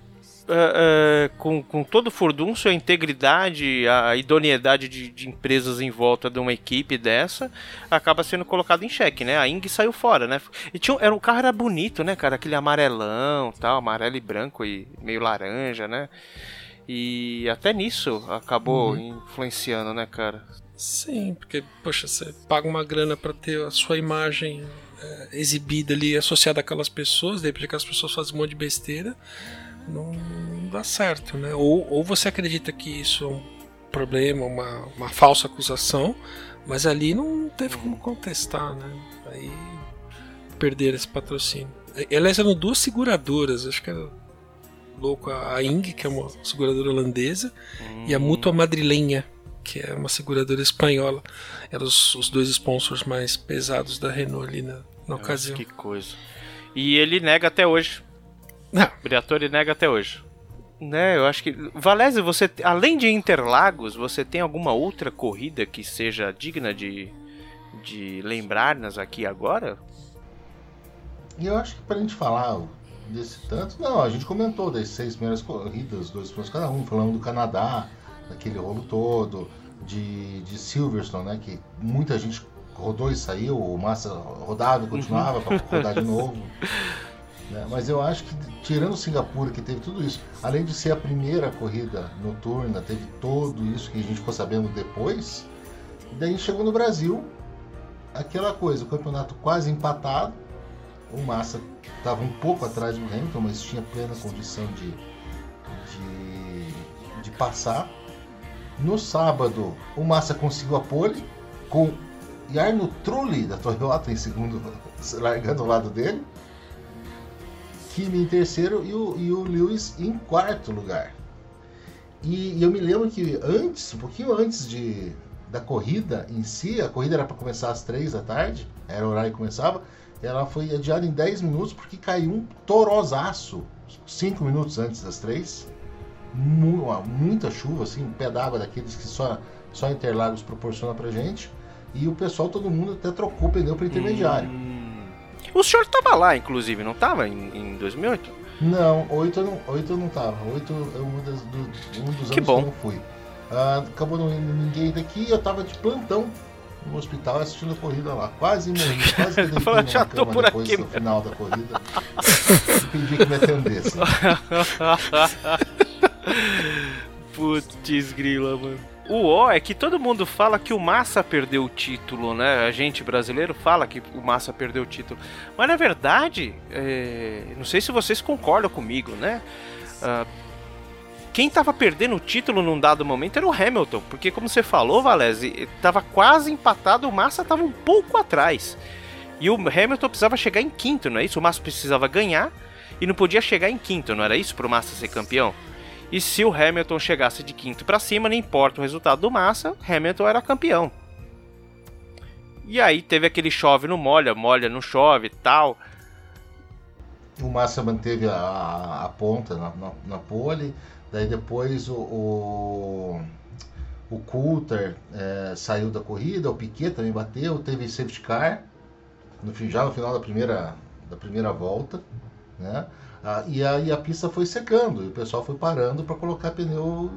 é, com, com todo o furdunço, a integridade, a idoneidade de, de empresas em volta de uma equipe dessa acaba sendo colocada em xeque, né? A Ing saiu fora, né? E tinha, era, o carro era bonito, né, cara? Aquele amarelão tal, amarelo e branco e meio laranja, né? E até nisso acabou influenciando, né, cara? Sim, porque, poxa, você paga uma grana pra ter a sua imagem é, exibida ali, associada àquelas pessoas, de repente aquelas pessoas fazem um monte de besteira, não, não dá certo, né? Ou, ou você acredita que isso é um problema, uma, uma falsa acusação, mas ali não teve como contestar, né? Aí perderam esse patrocínio. E- Aliás, eram duas seguradoras, acho que era louco a Ing, que é uma seguradora holandesa, e a Mútua Madrilenha, que é uma seguradora espanhola. Eram os, os dois sponsors mais pesados da Renault ali na, na ocasião. Que coisa. E ele nega até hoje. Não, O Briatore nega até hoje. Né, eu acho que. Valese, você. Além de Interlagos, você tem alguma outra corrida que seja digna de. de lembrar-nos aqui agora? E eu acho que pra gente falar desse tanto, não, a gente comentou das seis primeiras corridas, dois pontos cada um, falando do Canadá, daquele rolo todo, de, de Silverstone, né? Que muita gente rodou e saiu, o Massa rodava e continuava pra rodar de novo. Né, Mas eu acho que, tirando Singapura, que teve tudo isso, além de ser a primeira corrida noturna, teve tudo isso que a gente ficou sabendo depois, daí chegou no Brasil, aquela coisa, o campeonato quase empatado, o Massa estava um pouco atrás do Hamilton, mas tinha plena condição de, de, de passar. No sábado, o Massa conseguiu a pole com Jarno Trulli da Toyota em segundo, largando ao lado dele. Kimi em terceiro e o, e o Lewis em quarto lugar. E, e eu me lembro que antes, um pouquinho antes de, da corrida em si, a corrida era para começar às três da tarde, era o horário que começava, ela foi adiada em 10 minutos porque caiu um torosaço 5 minutos antes das três. Muita chuva, assim, um pé d'água daqueles que só, só Interlagos proporciona pra gente. E o pessoal, todo mundo até trocou o pneu para intermediário. Hum. O senhor tava lá, inclusive, não tava em, em 2008? Não, oito eu não, oito eu não tava. Oito é um, das, do- um dos Que anos bom. que eu não fui. Ah, acabou não indo ninguém daqui eu tava de plantão no hospital assistindo a corrida lá. Quase morri, quase que numa "Já tô por depois aqui mesmo." final da corrida. pedi que me atendesse. Putz, grila, mano. O ó é que todo mundo fala que o Massa perdeu o título, né? A gente brasileiro fala que o Massa perdeu o título. Mas na verdade, é, não sei se vocês concordam comigo, né? Ah, quem tava perdendo o título num dado momento era o Hamilton, porque como você falou, Valese, tava quase empatado, o Massa tava um pouco atrás. E o Hamilton precisava chegar em quinto, não é isso? O Massa precisava ganhar e não podia chegar em quinto, não era isso pro Massa ser campeão? E se o Hamilton chegasse de quinto pra cima, não importa o resultado do Massa, Hamilton era campeão. E aí teve aquele chove no molha, molha não chove tal. O Massa manteve a, a- ponta na, na, na pole, daí depois o, o, o Coulter eh, saiu da corrida, o Piquet também bateu, teve safety car no, já no final da primeira, da primeira volta, né? Ah, e aí a pista foi secando e o pessoal foi parando para colocar pneu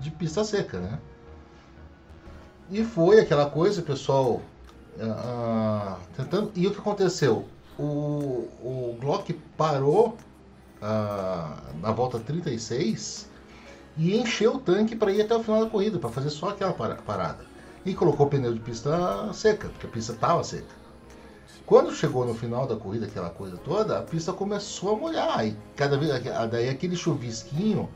de pista seca, né? E foi aquela coisa, o pessoal ah, tentando. E o que aconteceu? O, o Glock parou ah, na volta 36 e encheu o tanque para ir até o final da corrida, para fazer só aquela para- parada. E colocou o pneu de pista seca, porque a pista estava seca. Quando chegou no final da corrida, aquela coisa toda, a pista começou a molhar. E cada vez, daí aquele chuvisquinho,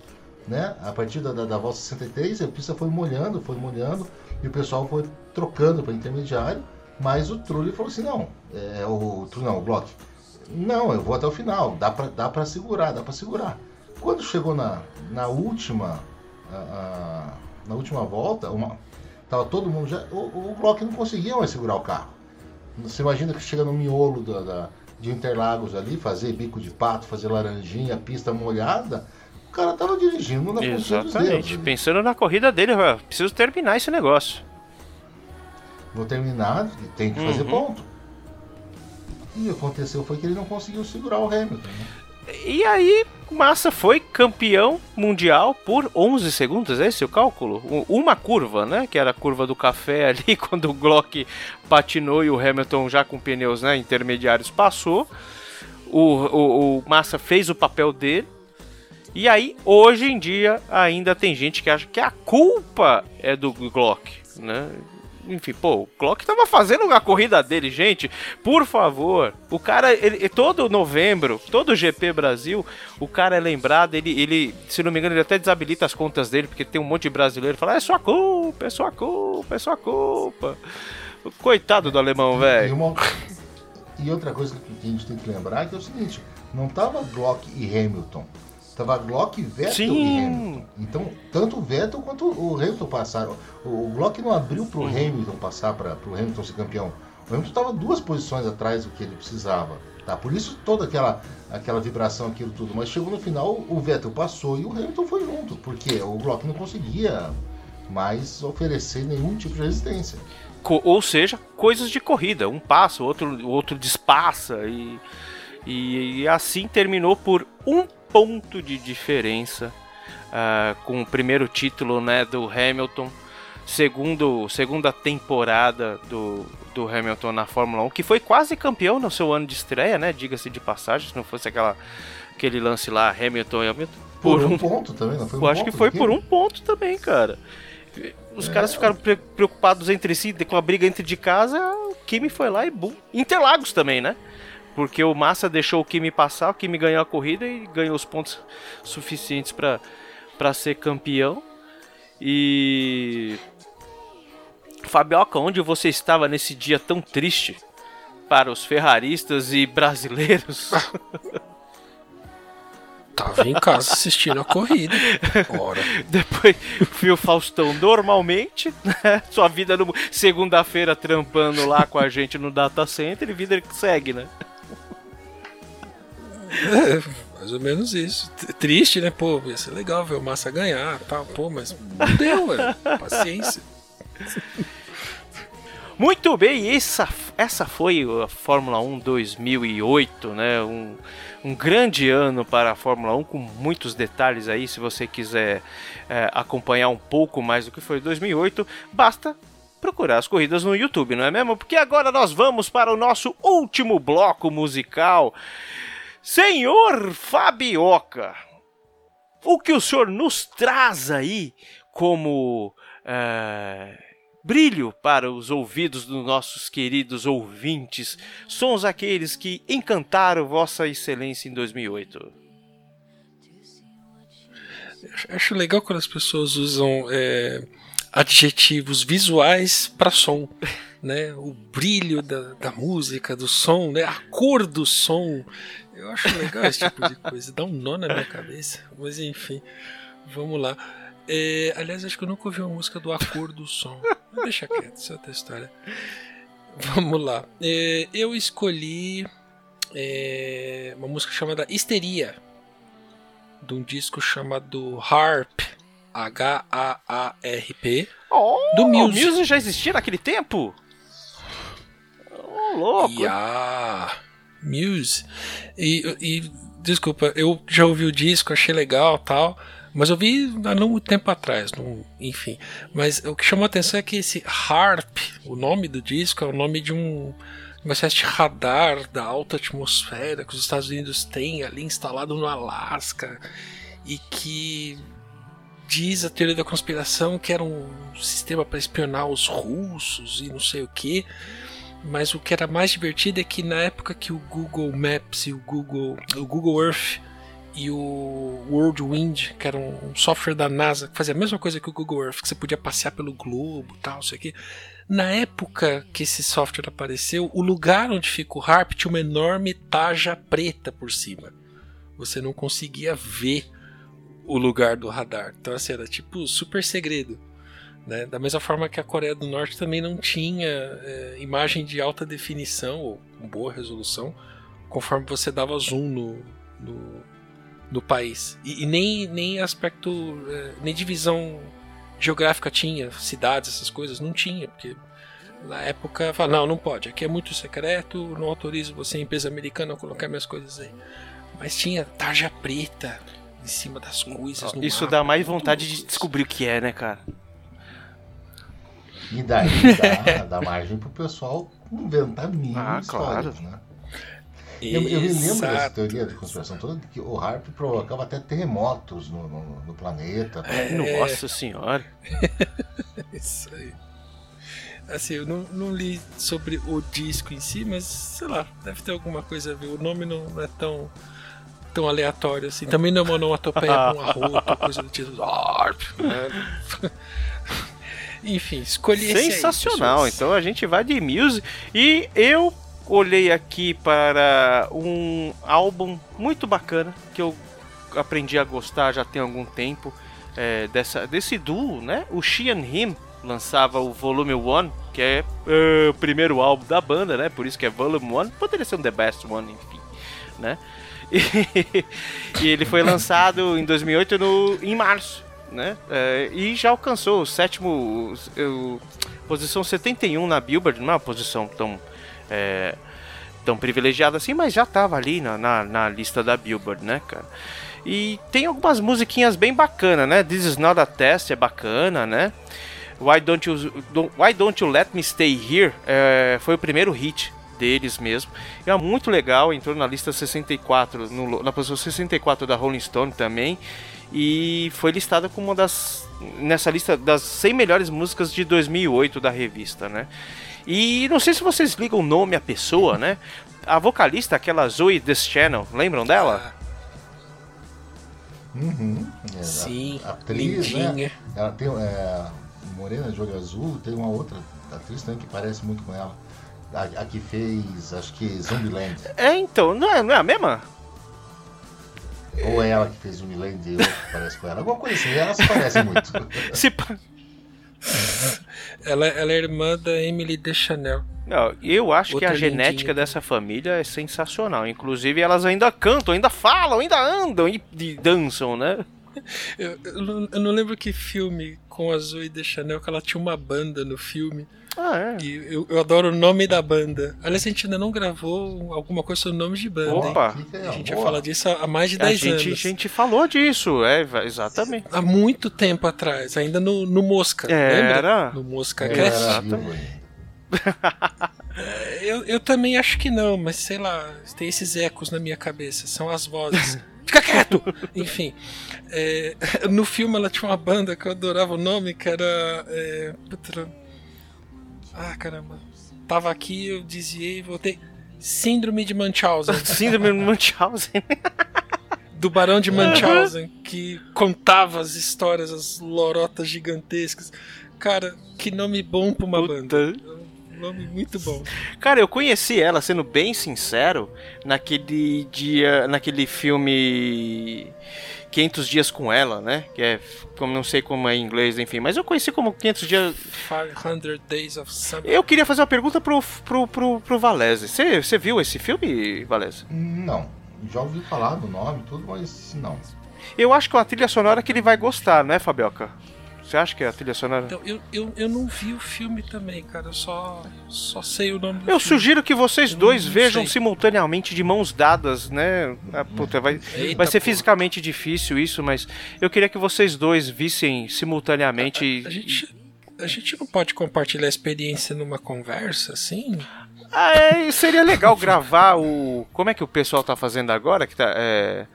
né? A partir da, da, da volta 63, a pista foi molhando, foi molhando, e o pessoal foi trocando para intermediário. Mas o Trulli falou assim: não, é, o Trulli não, o Glock, não, eu vou até o final, dá para dá segurar, dá para segurar. Quando chegou na, na última a- a- na última volta, uma, tava todo mundo já. O, o não conseguia mais segurar o carro. Você imagina que chega no miolo da, da- de Interlagos ali, fazer bico de pato, fazer laranjinha, pista molhada. O cara tava dirigindo na dos dedos. Exatamente. ali. Pensando na corrida dele, eu preciso terminar esse negócio. Vou terminar, tem que fazer Uhum. ponto. E o que aconteceu foi que ele não conseguiu segurar o Hamilton. Né? E aí, Massa foi campeão mundial por 11 segundos, é esse o cálculo? Uma curva, né? Que era a curva do café ali, quando o Glock patinou e o Hamilton já com pneus né, intermediários passou. O, o, o Massa fez o papel dele. E aí, hoje em dia, ainda tem gente que acha que a culpa é do Glock, né? Enfim, pô, o Glock tava fazendo a corrida dele, gente. Por favor. O cara, ele, todo novembro, todo GP Brasil, o cara é lembrado, ele, ele, se não me engano, ele até desabilita as contas dele, porque tem um monte de brasileiro que fala, é sua culpa, é sua culpa, é sua culpa. Coitado do alemão, E, velho. uma- e outra coisa que a gente tem que lembrar é que é o seguinte: não tava Glock e Hamilton Tava Glock, Vettel Sim. e Hamilton. Então, tanto o Vettel quanto o Hamilton passaram. O, o Glock não abriu pro Hamilton passar para pro Hamilton ser campeão. O Hamilton estava duas posições atrás do que ele precisava. Tá? Por isso toda aquela, aquela vibração, aquilo tudo. Mas chegou no final, o Vettel passou e o Hamilton foi junto. Porque o Glock não conseguia mais oferecer nenhum tipo de resistência. Co- ou seja, coisas de corrida. Um passa, o outro, o outro despassa. E, e, e assim terminou por um ponto de diferença ah, com o primeiro título né, do Hamilton. Segundo, segunda temporada do, do Hamilton na Fórmula 1, que foi quase campeão no seu ano de estreia, né? Diga-se de passagem, se não fosse aquela, aquele lance lá, Hamilton e Hamilton. Por, um, ponto também, não foi um Eu acho que foi por um ponto também, cara. Os caras ficaram pre- preocupados entre si, com a briga entre de casa, o Kimi foi lá e bum. Interlagos também, né? Porque o Massa deixou o Kimi passar, o Kimi ganhou a corrida e ganhou os pontos suficientes para ser campeão. E Fabioca, onde você estava nesse dia tão triste para os ferraristas e brasileiros? Tava em casa assistindo a corrida. Ora. Depois fui o Faustão normalmente, né? Sua vida no segunda-feira trampando lá com a gente no data center e vida que segue, né? É, mais ou menos isso. Triste, né? Pô, ia ser legal ver o Massa ganhar tal. Pô, mas não deu, velho. Paciência. Muito bem, essa, essa foi a Fórmula 1 2008, né? Um, um grande ano para a Fórmula 1, com muitos detalhes aí. Se você quiser é, acompanhar um pouco mais do que foi 2008, basta procurar as corridas no YouTube, não é mesmo? Porque agora nós vamos para o nosso último bloco musical. Senhor Fabioca, o que o senhor nos traz aí como é, brilho para os ouvidos dos nossos queridos ouvintes, sons aqueles que encantaram Vossa Excelência em 2008. Acho- Acho legal quando as pessoas usam é, adjetivos visuais para som. Né? O brilho da, da música, do som, né? a cor do som. Eu acho legal esse tipo de coisa. Dá um nó na minha cabeça. Mas enfim, vamos lá. É, aliás, acho que eu nunca ouvi uma música do A Cor do Som. Mas deixa quieto, isso é outra história. Vamos lá. É, eu escolhi é, uma música chamada Histeria de um disco chamado Harp, H-A-A-R-P, Oh, Do o Muse. Muse já existia naquele tempo? Oh, louco. Muse. E, e, desculpa, eu já ouvi o disco, achei legal tal, mas eu vi há muito tempo atrás, não- enfim. Mas o que chamou a atenção é que esse Harp, o nome do disco, é o nome de um. Uma espécie de radar da alta atmosfera que os Estados Unidos têm ali instalado no Alasca e que diz a teoria da conspiração que era um sistema para espionar os russos e não sei o que. Mas o que era mais divertido é que na época que o Google Maps e o Google, o Google Earth e o Worldwind, que era um software da NASA que fazia a mesma coisa que o Google Earth, que você podia passear pelo globo, tal, isso aqui. Na época que esse software apareceu, o lugar onde fica o HARP tinha uma enorme taja preta por cima. Você não conseguia ver o lugar do radar. Então, assim, era tipo super segredo. Né? Da mesma forma que a Coreia do Norte também não tinha é, imagem de alta definição ou com boa resolução, conforme você dava zoom no, no, no país. E, e nem, nem aspecto, é, nem divisão geográfica tinha, cidades, essas coisas, não tinha, porque na época fala, não, não pode, aqui é muito secreto, não autorizo você, empresa americana, a colocar minhas coisas aí. Mas tinha tarja preta em cima das coisas. no Isso mapa, dá mais vontade de descobrir o que é, né, cara? E daí dá, dá margem pro pessoal inventar mil Ah, histórias, né? Eu, eu me lembro dessa Exato. teoria de conspiração toda, que o HARP provocava até terremotos no, no, no planeta. É. Nossa senhora. Isso aí. Assim, eu não, não li sobre o disco em si, mas sei lá, deve ter alguma coisa a ver. O nome não é tão, tão aleatório assim. Também não é uma onomatopeia com arroto, coisa do tipo. "Arp", né? Enfim, escolhi aí, Sensacional. então a gente vai de Muse e eu olhei aqui para um álbum muito bacana que eu aprendi a gostar já tem algum tempo é, dessa, desse duo, né? O She and Him lançava o Volume 1, que é, é, o primeiro álbum da banda, né? Por isso que é Volume 1. Poderia ser um The Best One, enfim, né? E, e ele foi lançado em 2008 no, em março, né? É, e já alcançou o sétimo, o, posição 71 na Billboard, não é uma posição tão é, tão privilegiada assim, mas já tava ali na, na, na lista da Billboard, né, cara? E tem algumas musiquinhas bem bacanas, né? This is not a test é bacana, né? Why don't you, Why don't you let me stay here? é, foi o primeiro hit deles mesmo. É muito legal, entrou na lista 64, no- na posição 64 da Rolling Stone também. E foi listada como uma das. nessa lista das 100 melhores músicas de 2008 da revista, né? E não sei se vocês ligam o nome à pessoa, né? A vocalista, aquela Zoe This Channel, lembram dela? Uhum. É, Sim, a, a atriz, lindinha. né? Ela tem é, Morena de olho azul, tem uma outra atriz também que parece muito com ela. A, a que fez, acho que Zombieland. É, então, não é, não é a mesma? Ou é ela que fez Zombieland e outra que parece com ela. Alguma coisa assim, elas se parecem muito. Se pa- Ela, ela é irmã da Emily Deschanel. Não, eu acho Outra que a genética lindinha. dessa família é sensacional. Inclusive, elas ainda cantam, ainda falam, ainda andam e, e dançam, né? Eu, eu não, eu não lembro que filme com a Zoe Deschanel que ela tinha uma banda no filme. Ah, é. E eu, eu adoro o nome da banda. Aliás, a gente ainda não gravou alguma coisa sobre o nome de banda. Opa, A gente boa. falar disso há mais de a 10 gente, a anos. gente falou disso, é, exatamente. Há muito tempo atrás, ainda no, no Mosca. Era. Lembra? No Mosca Era Cast. vivo aí. Eu, eu também acho que não, mas sei lá, tem esses ecos na minha cabeça, são as vozes. Fica quieto! Enfim, é, no filme ela tinha uma banda que eu adorava o nome, que era. É, ah, caramba. Tava aqui, eu desviei e voltei. Síndrome de Munchausen, Síndrome de Munchausen. do Barão de Munchausen, que contava as histórias, as lorotas gigantescas. Cara, que nome bom pra uma banda. Puta. Um nome muito bom. Cara, eu conheci ela, sendo bem sincero, naquele dia, naquele filme 500 dias com ela, né? Que é, como não sei como é em inglês, enfim, mas eu conheci como 500 dias. 500 Days of Summer. Eu queria fazer uma pergunta pro pro pro, pro Valese. Você você viu esse filme, Valese? Não. Já ouvi falar do nome e tudo, mas não. Eu acho que é uma trilha sonora que ele vai gostar, né, Fabioca? Você acha que é a trilha sonora? Então, eu, eu, eu não vi o filme também, cara. Eu só, só sei o nome do Eu filme. sugiro que vocês Eu dois não vejam sei. simultaneamente de mãos dadas, né? Ah, puta, vai, Eita, vai ser porra. fisicamente difícil isso, mas eu queria que vocês dois vissem simultaneamente. A gente, a gente não pode compartilhar a experiência numa conversa, assim? Ah, é, seria legal gravar o. Como é que o pessoal tá fazendo agora? Que tá. é,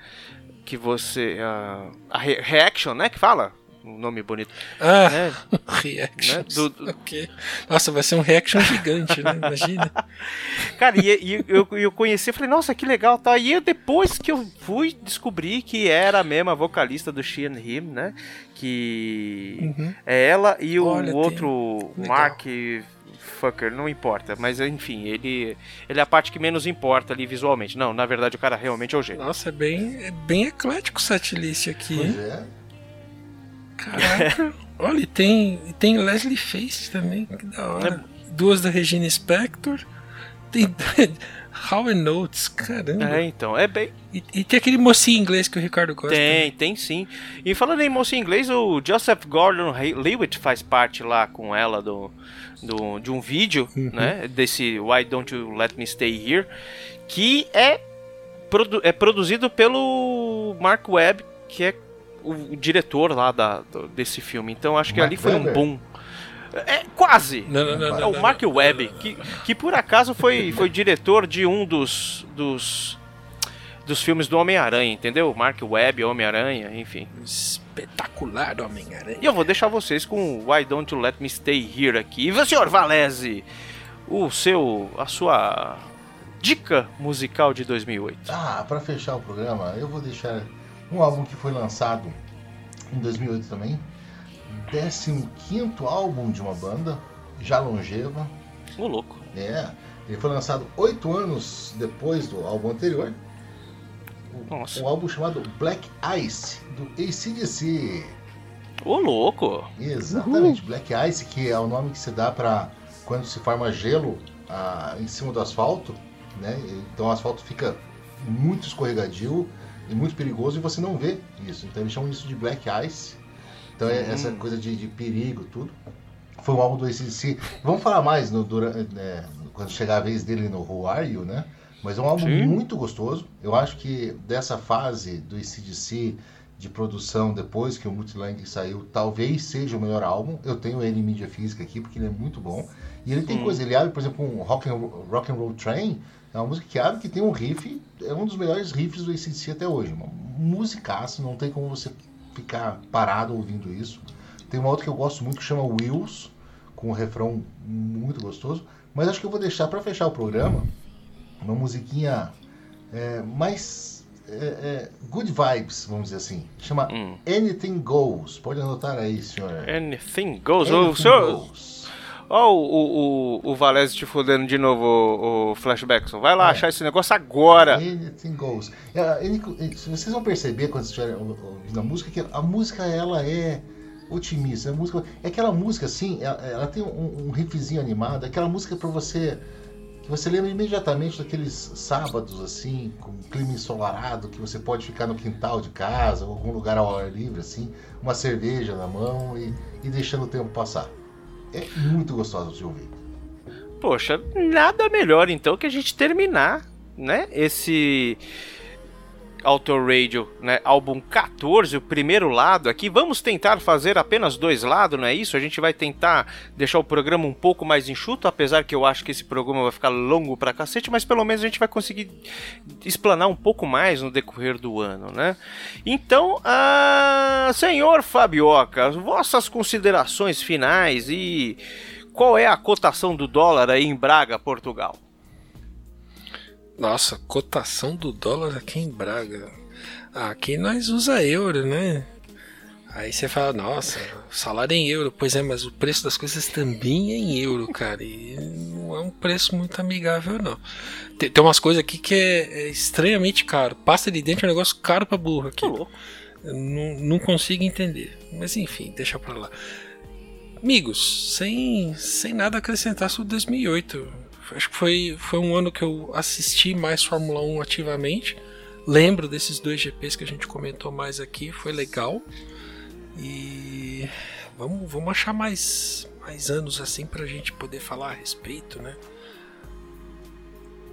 que você. ah, a re- reaction, né? Que fala? Um nome bonito. Ah, Né? reactions. Né? Do- do- Ok. Nossa, vai ser um reaction gigante, né? Imagina. Cara, e, e eu, eu conheci, eu falei, nossa, que legal, tá? E eu, depois que eu fui descobrir que era a mesma vocalista do She and Him, né? Que Uhum. é ela e o Olha, tem- outro legal. Mark Fucker, não importa, mas enfim, ele ele é a parte que menos importa ali visualmente. Não, na verdade o cara realmente é o gênio. Nossa, é bem, é bem eclético o setlist aqui, Pois hein? é. Caraca. Olha, e tem, tem Leslie Face também, que da hora. É. Duas da Regina Spector. Tem How and Notes, caramba. É, então, é bem. E, e tem aquele mocinho inglês que o Ricardo gosta. Tem, tem sim. E falando em em inglês, o Joseph Gordon Lewitt faz parte lá com ela do, do, de um vídeo, Uhum. né? Desse Why Don't You Let Me Stay Here, que é, produ é produzido pelo Mark Webb, que é o, o diretor lá da, do- desse filme. Então acho que Mark ali foi um Webber? boom. É quase. Não, não, não. É não, o não, Mark não. Webb, que, que por acaso foi, foi diretor de um dos, dos, dos filmes do Homem-Aranha, entendeu? Mark Webb, Homem-Aranha, enfim. Espetacular Homem-Aranha. E eu vou deixar vocês com Why Don't You Let Me Stay Here aqui. E o senhor Valese, o seu, a sua dica musical de 2008. Ah, pra fechar o programa, eu vou deixar um álbum que foi lançado em 2008 também. 15 álbum de uma banda, já longeva. Ô louco. É, ele foi lançado oito anos depois do álbum anterior. um, Nossa. um álbum chamado Black Ice, do ACDC. Ô, louco! Exatamente, Black Ice, que é o nome que se dá para quando se forma gelo ah, em cima do asfalto, né? Então o asfalto fica muito escorregadio e muito perigoso e você não vê isso. Então eles chamam isso de Black Ice. Então é essa Hum. coisa de, de perigo, tudo. Foi um álbum do ACDC. Vamos falar mais no, dura- né, quando chegar a vez dele no Who Are You, né? Mas é um álbum Sim. muito gostoso. Eu acho que dessa fase do ACDC de produção depois que o Multilang saiu, talvez seja o melhor álbum. Eu tenho ele em mídia física aqui porque ele é muito bom. E ele tem Hum. coisa, ele abre, por exemplo, um rock and, rock and Roll Train, é uma música que abre que tem um riff, é um dos melhores riffs do ACDC até hoje. Uma musicaça, não tem como você ficar parado ouvindo isso. Tem uma outra que eu gosto muito que chama Wheels, com um refrão muito gostoso. Mas acho que eu vou deixar para fechar o programa uma musiquinha é, mais é, é, good vibes, vamos dizer assim. Chama Hum. Anything Goes. Pode anotar aí, senhor. Anything goes. O Anything senhor. Goes. Ó, o, o, o, o Valese te fudendo de novo, o, o Flashbackson. Vai lá É. achar esse negócio agora. Anything Goes. É, any- se vocês vão perceber quando estiverem ouvindo a música, que a música ela é otimista. A música, é aquela música assim, ela, ela tem um, um riffzinho animado, é aquela música para você que você lembra imediatamente daqueles sábados assim, com clima ensolarado, que você pode ficar no quintal de casa ou algum lugar ao ar livre assim, uma cerveja na mão e, e deixando o tempo passar. É muito gostoso de ouvir. Poxa, nada melhor então que a gente terminar, né? Esse Auto Radio, né? Álbum 14, o primeiro lado aqui. Vamos tentar fazer apenas dois lados, não é isso? A gente vai tentar deixar o programa um pouco mais enxuto, apesar que eu acho que esse programa vai ficar longo pra cacete, mas pelo menos a gente vai conseguir explanar um pouco mais no decorrer do ano, né? Então, ah, senhor Fabioca, vossas considerações finais e qual é a cotação do dólar aí em Braga, Portugal? Nossa, cotação do dólar aqui em Braga. Aqui nós usa euro, né? Aí você fala, nossa, salário em euro. Pois é, mas o preço das coisas também é em euro, cara. E não é um preço muito amigável, não. Tem, tem umas coisas aqui que é, é estranhamente caro. Pasta de dente é um negócio caro pra burro aqui. Não, não consigo entender. Mas enfim, deixa pra lá. Amigos, sem, sem nada acrescentar sobre 2008. Acho que foi, foi um ano que eu assisti mais Fórmula 1 ativamente. Lembro desses dois GPs que a gente comentou mais aqui, foi legal. E vamos, vamos achar mais, mais anos assim pra gente poder falar a respeito, né?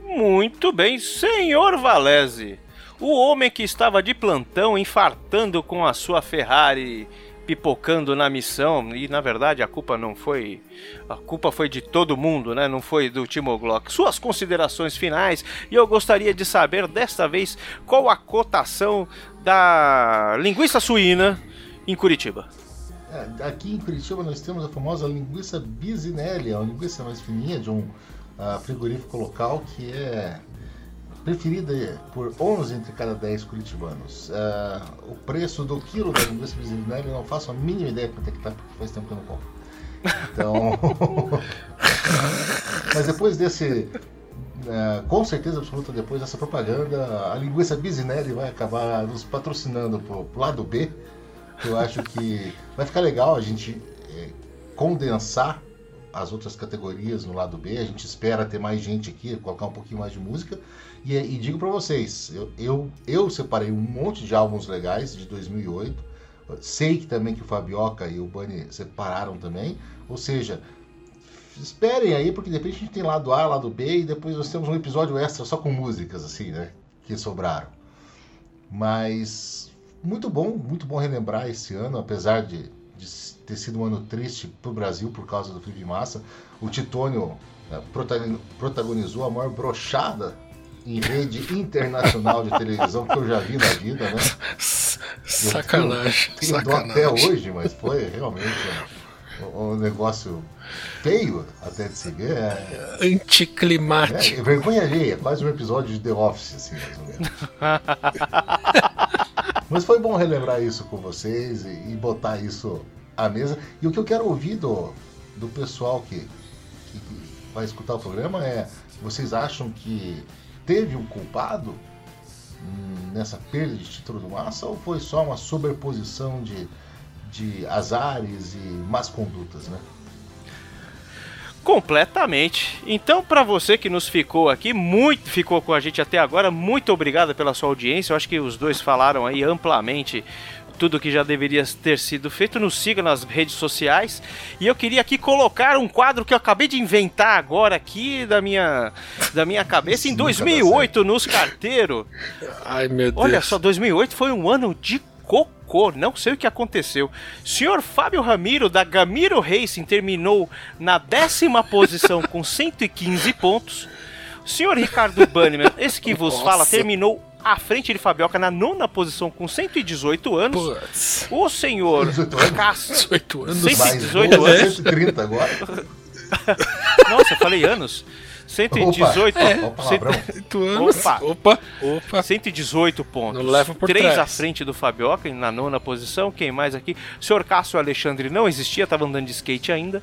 Muito bem, senhor Valese. O homem que estava de plantão infartando com a sua Ferrari pipocando na missão e na verdade a culpa não foi a culpa foi de todo mundo, né? Não foi do Timo Glock. Suas considerações finais e eu gostaria de saber desta vez qual a cotação da linguiça suína em Curitiba. É, aqui em Curitiba nós temos a famosa linguiça Bisinelli, a linguiça mais fininha de um ah, frigorífico local que é preferida por 11 entre cada 10 curitibanos. Ah, o preço do quilo da linguiça Bisinelli eu não faço a mínima ideia quanto é que tá, porque faz tempo que eu não compro. Então. Mas depois desse. é, com certeza absoluta, depois dessa propaganda, a linguiça Bisinelli vai acabar nos patrocinando pro, pro lado B. Eu acho que vai ficar legal a gente é, condensar as outras categorias no lado B. A gente espera ter mais gente aqui, colocar um pouquinho mais de música. E, e digo para vocês, eu, eu, eu separei um monte de álbuns legais de 2008. Sei que também que o Fabioca e o Bunny separaram também. Ou seja, esperem aí, porque de repente a gente tem lado A, lado B, e depois nós temos um episódio extra só com músicas, assim, né? Que sobraram. Mas muito bom, muito bom relembrar esse ano, apesar de, de ter sido um ano triste para o Brasil por causa do Felipe Massa. O Titônio protagoni- protagonizou a maior brochada em rede internacional de televisão que eu já vi na vida, né? Sacanagem, dó sacanagem. até hoje, mas foi realmente um, um negócio feio até de se ver. É, Anticlimático. é, vergonha alheia, quase um episódio de The Office, assim, mais ou menos. Mas foi bom relembrar isso com vocês e, e botar isso à mesa. E o que eu quero ouvir do, do pessoal que, que vai escutar o programa é: vocês acham que teve um culpado? hum, nessa perda de título do Massa ou foi só uma sobreposição de, de azares e más condutas, né? Completamente. Então, para você que nos ficou aqui, muito ficou com a gente até agora, muito obrigado pela sua audiência. Eu acho que os dois falaram aí amplamente tudo que já deveria ter sido feito. Nos siga nas redes sociais. E eu queria aqui colocar um quadro que eu acabei de inventar agora aqui da minha, da minha cabeça em Isso nunca dá 2008 nos carteiros. Ai, meu Deus. Olha só, 2008 foi um ano de cocô, não sei o que aconteceu. Senhor Fábio Ramiro, da Gamiro Racing, terminou na décima posição com 115 pontos. Senhor Ricardo Banniman, esse que vos Nossa. fala, terminou à frente de Fabioca na nona posição com 118 anos. Putz. O senhor 18 anos. Cássio... 18 anos. Cento e Mais 18 12, anos. 130 agora. Nossa, eu falei anos. 118. Opa, opa, cento-. 18 anos. Opa. Opa, opa. 118 pontos. Não leva por 3 trás. à frente do Fabioca, na nona posição. Quem mais aqui? O senhor Cássio Alexandre não existia, estava andando de skate ainda.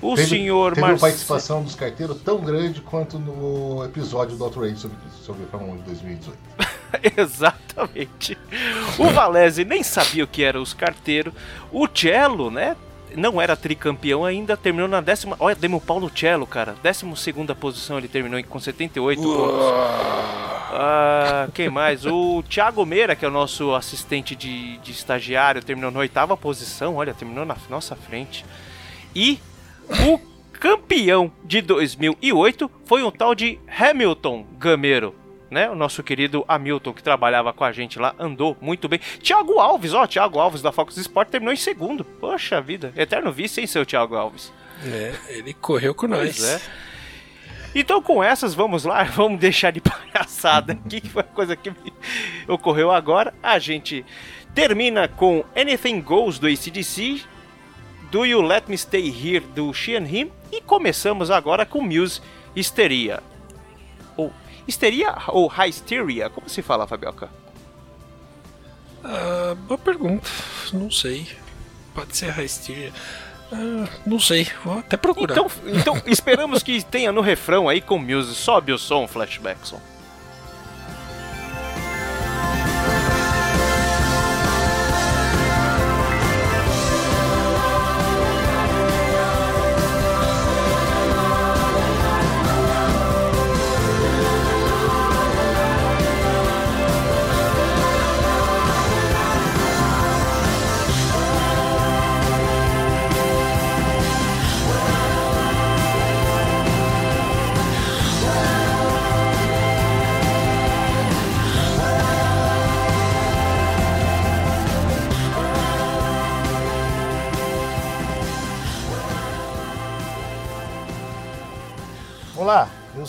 O Teve, senhor teve uma Marcelo. participação dos carteiros tão grande quanto no episódio do Auto Race sobre, sobre a Fórmula 1 de 2018. Exatamente. O Valese nem sabia o que eram os carteiros. O Cello, né? Não era tricampeão ainda, terminou na décima. Olha, Demo Paulo Cello, cara. Décima segunda posição ele terminou com 78 pontos. Ah, quem mais? O Thiago Meira, que é o nosso assistente de, de estagiário, terminou na oitava posição. Olha, terminou na nossa frente. E o campeão de 2008 foi um tal de Hamilton Gameiro. Né? O nosso querido Hamilton, que trabalhava com a gente lá, andou muito bem. Thiago Alves, ó, Thiago Alves da Fox Sport terminou em segundo. Poxa vida, eterno vice, hein, seu Thiago Alves? É, ele correu com nós. Pois é. Então, com essas, vamos lá, vamos deixar de palhaçada aqui, que foi a coisa que ocorreu agora. A gente termina com Anything Goes do ACDC, Do You Let Me Stay Here do Sheehan Him, e começamos agora com Muse Histeria. Ou Histeria ou Hysteria? Como se fala, Fabioca? Ah, boa pergunta. Não sei. Pode ser Hysteria. Ah, não sei. Vou até procurar. Então, então esperamos que tenha no refrão aí com Muse. Sobe o som, Flashbackson.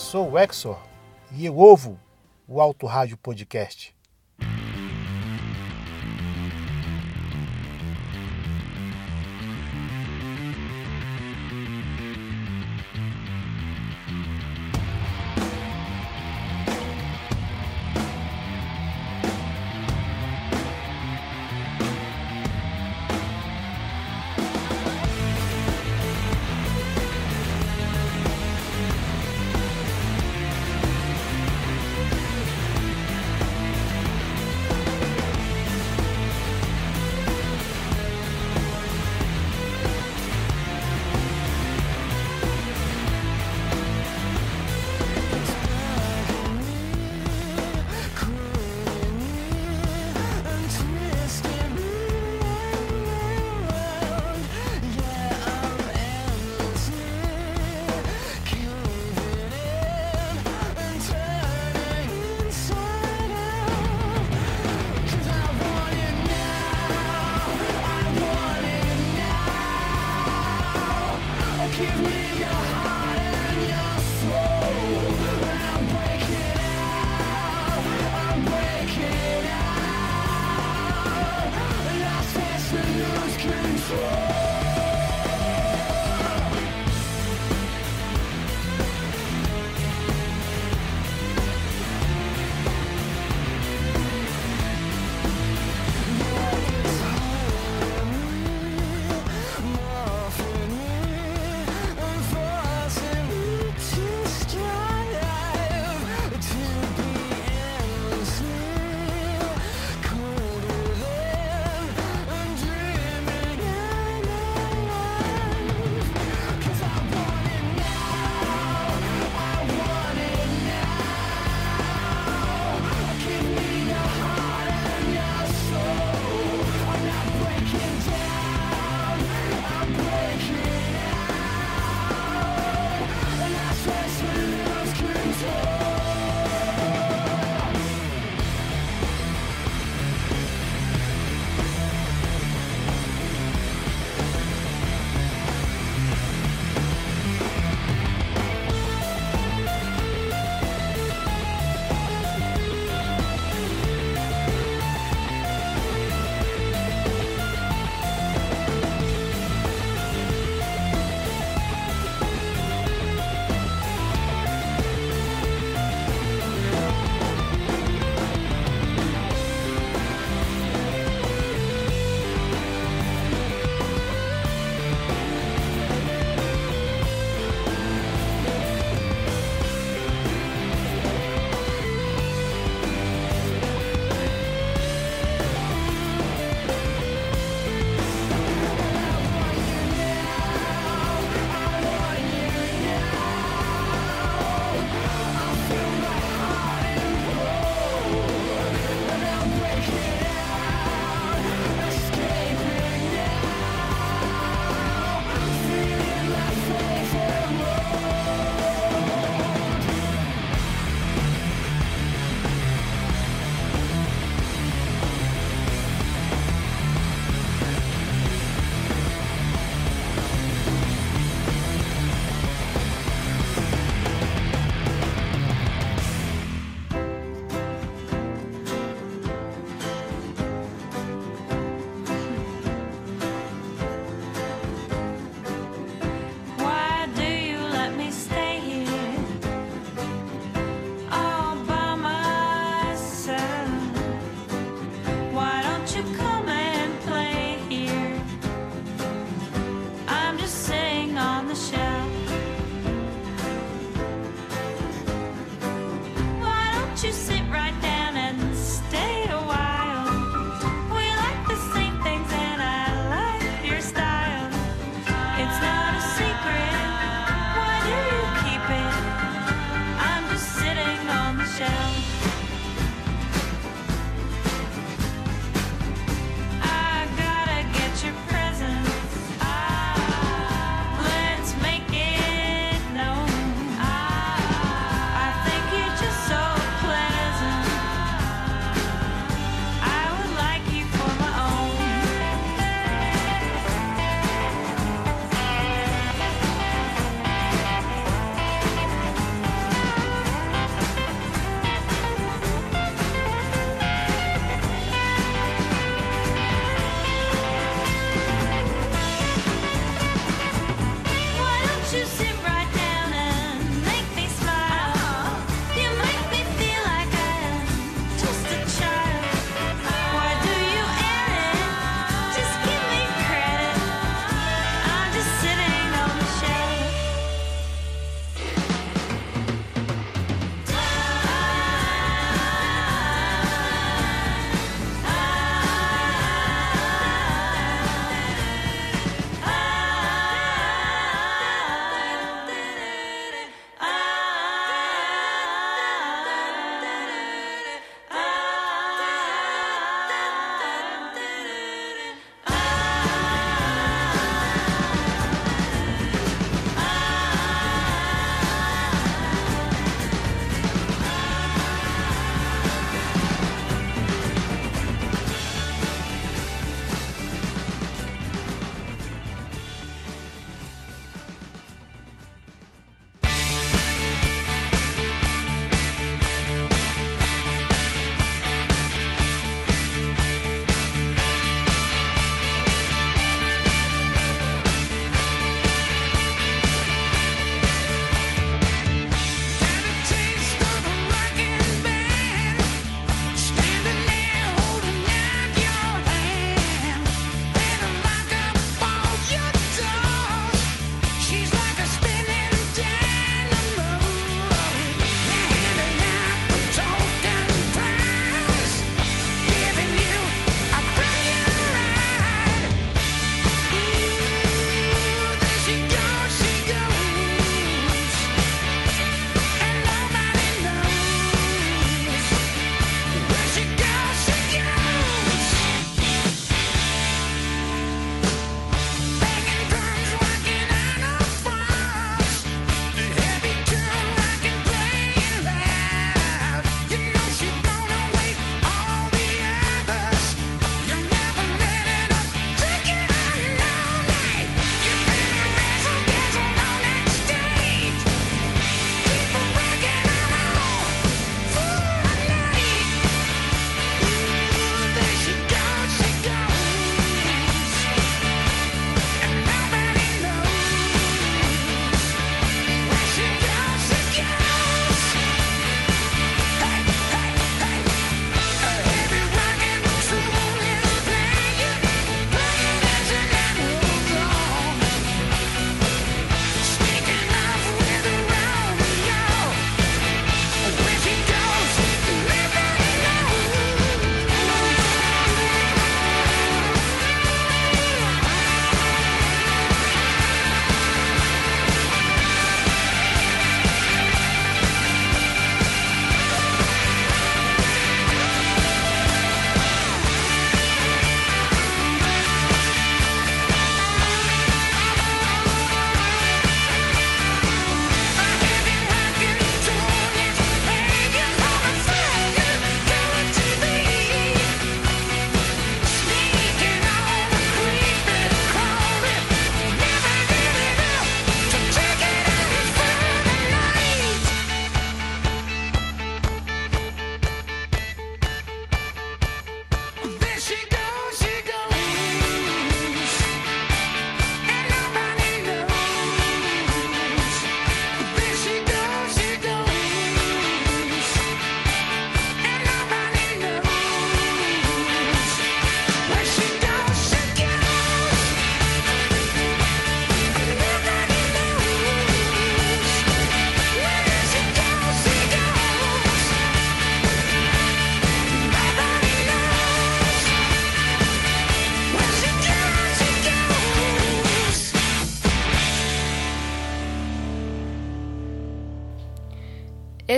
Sou o Exor e eu ouvo o Auto Rádio Podcast.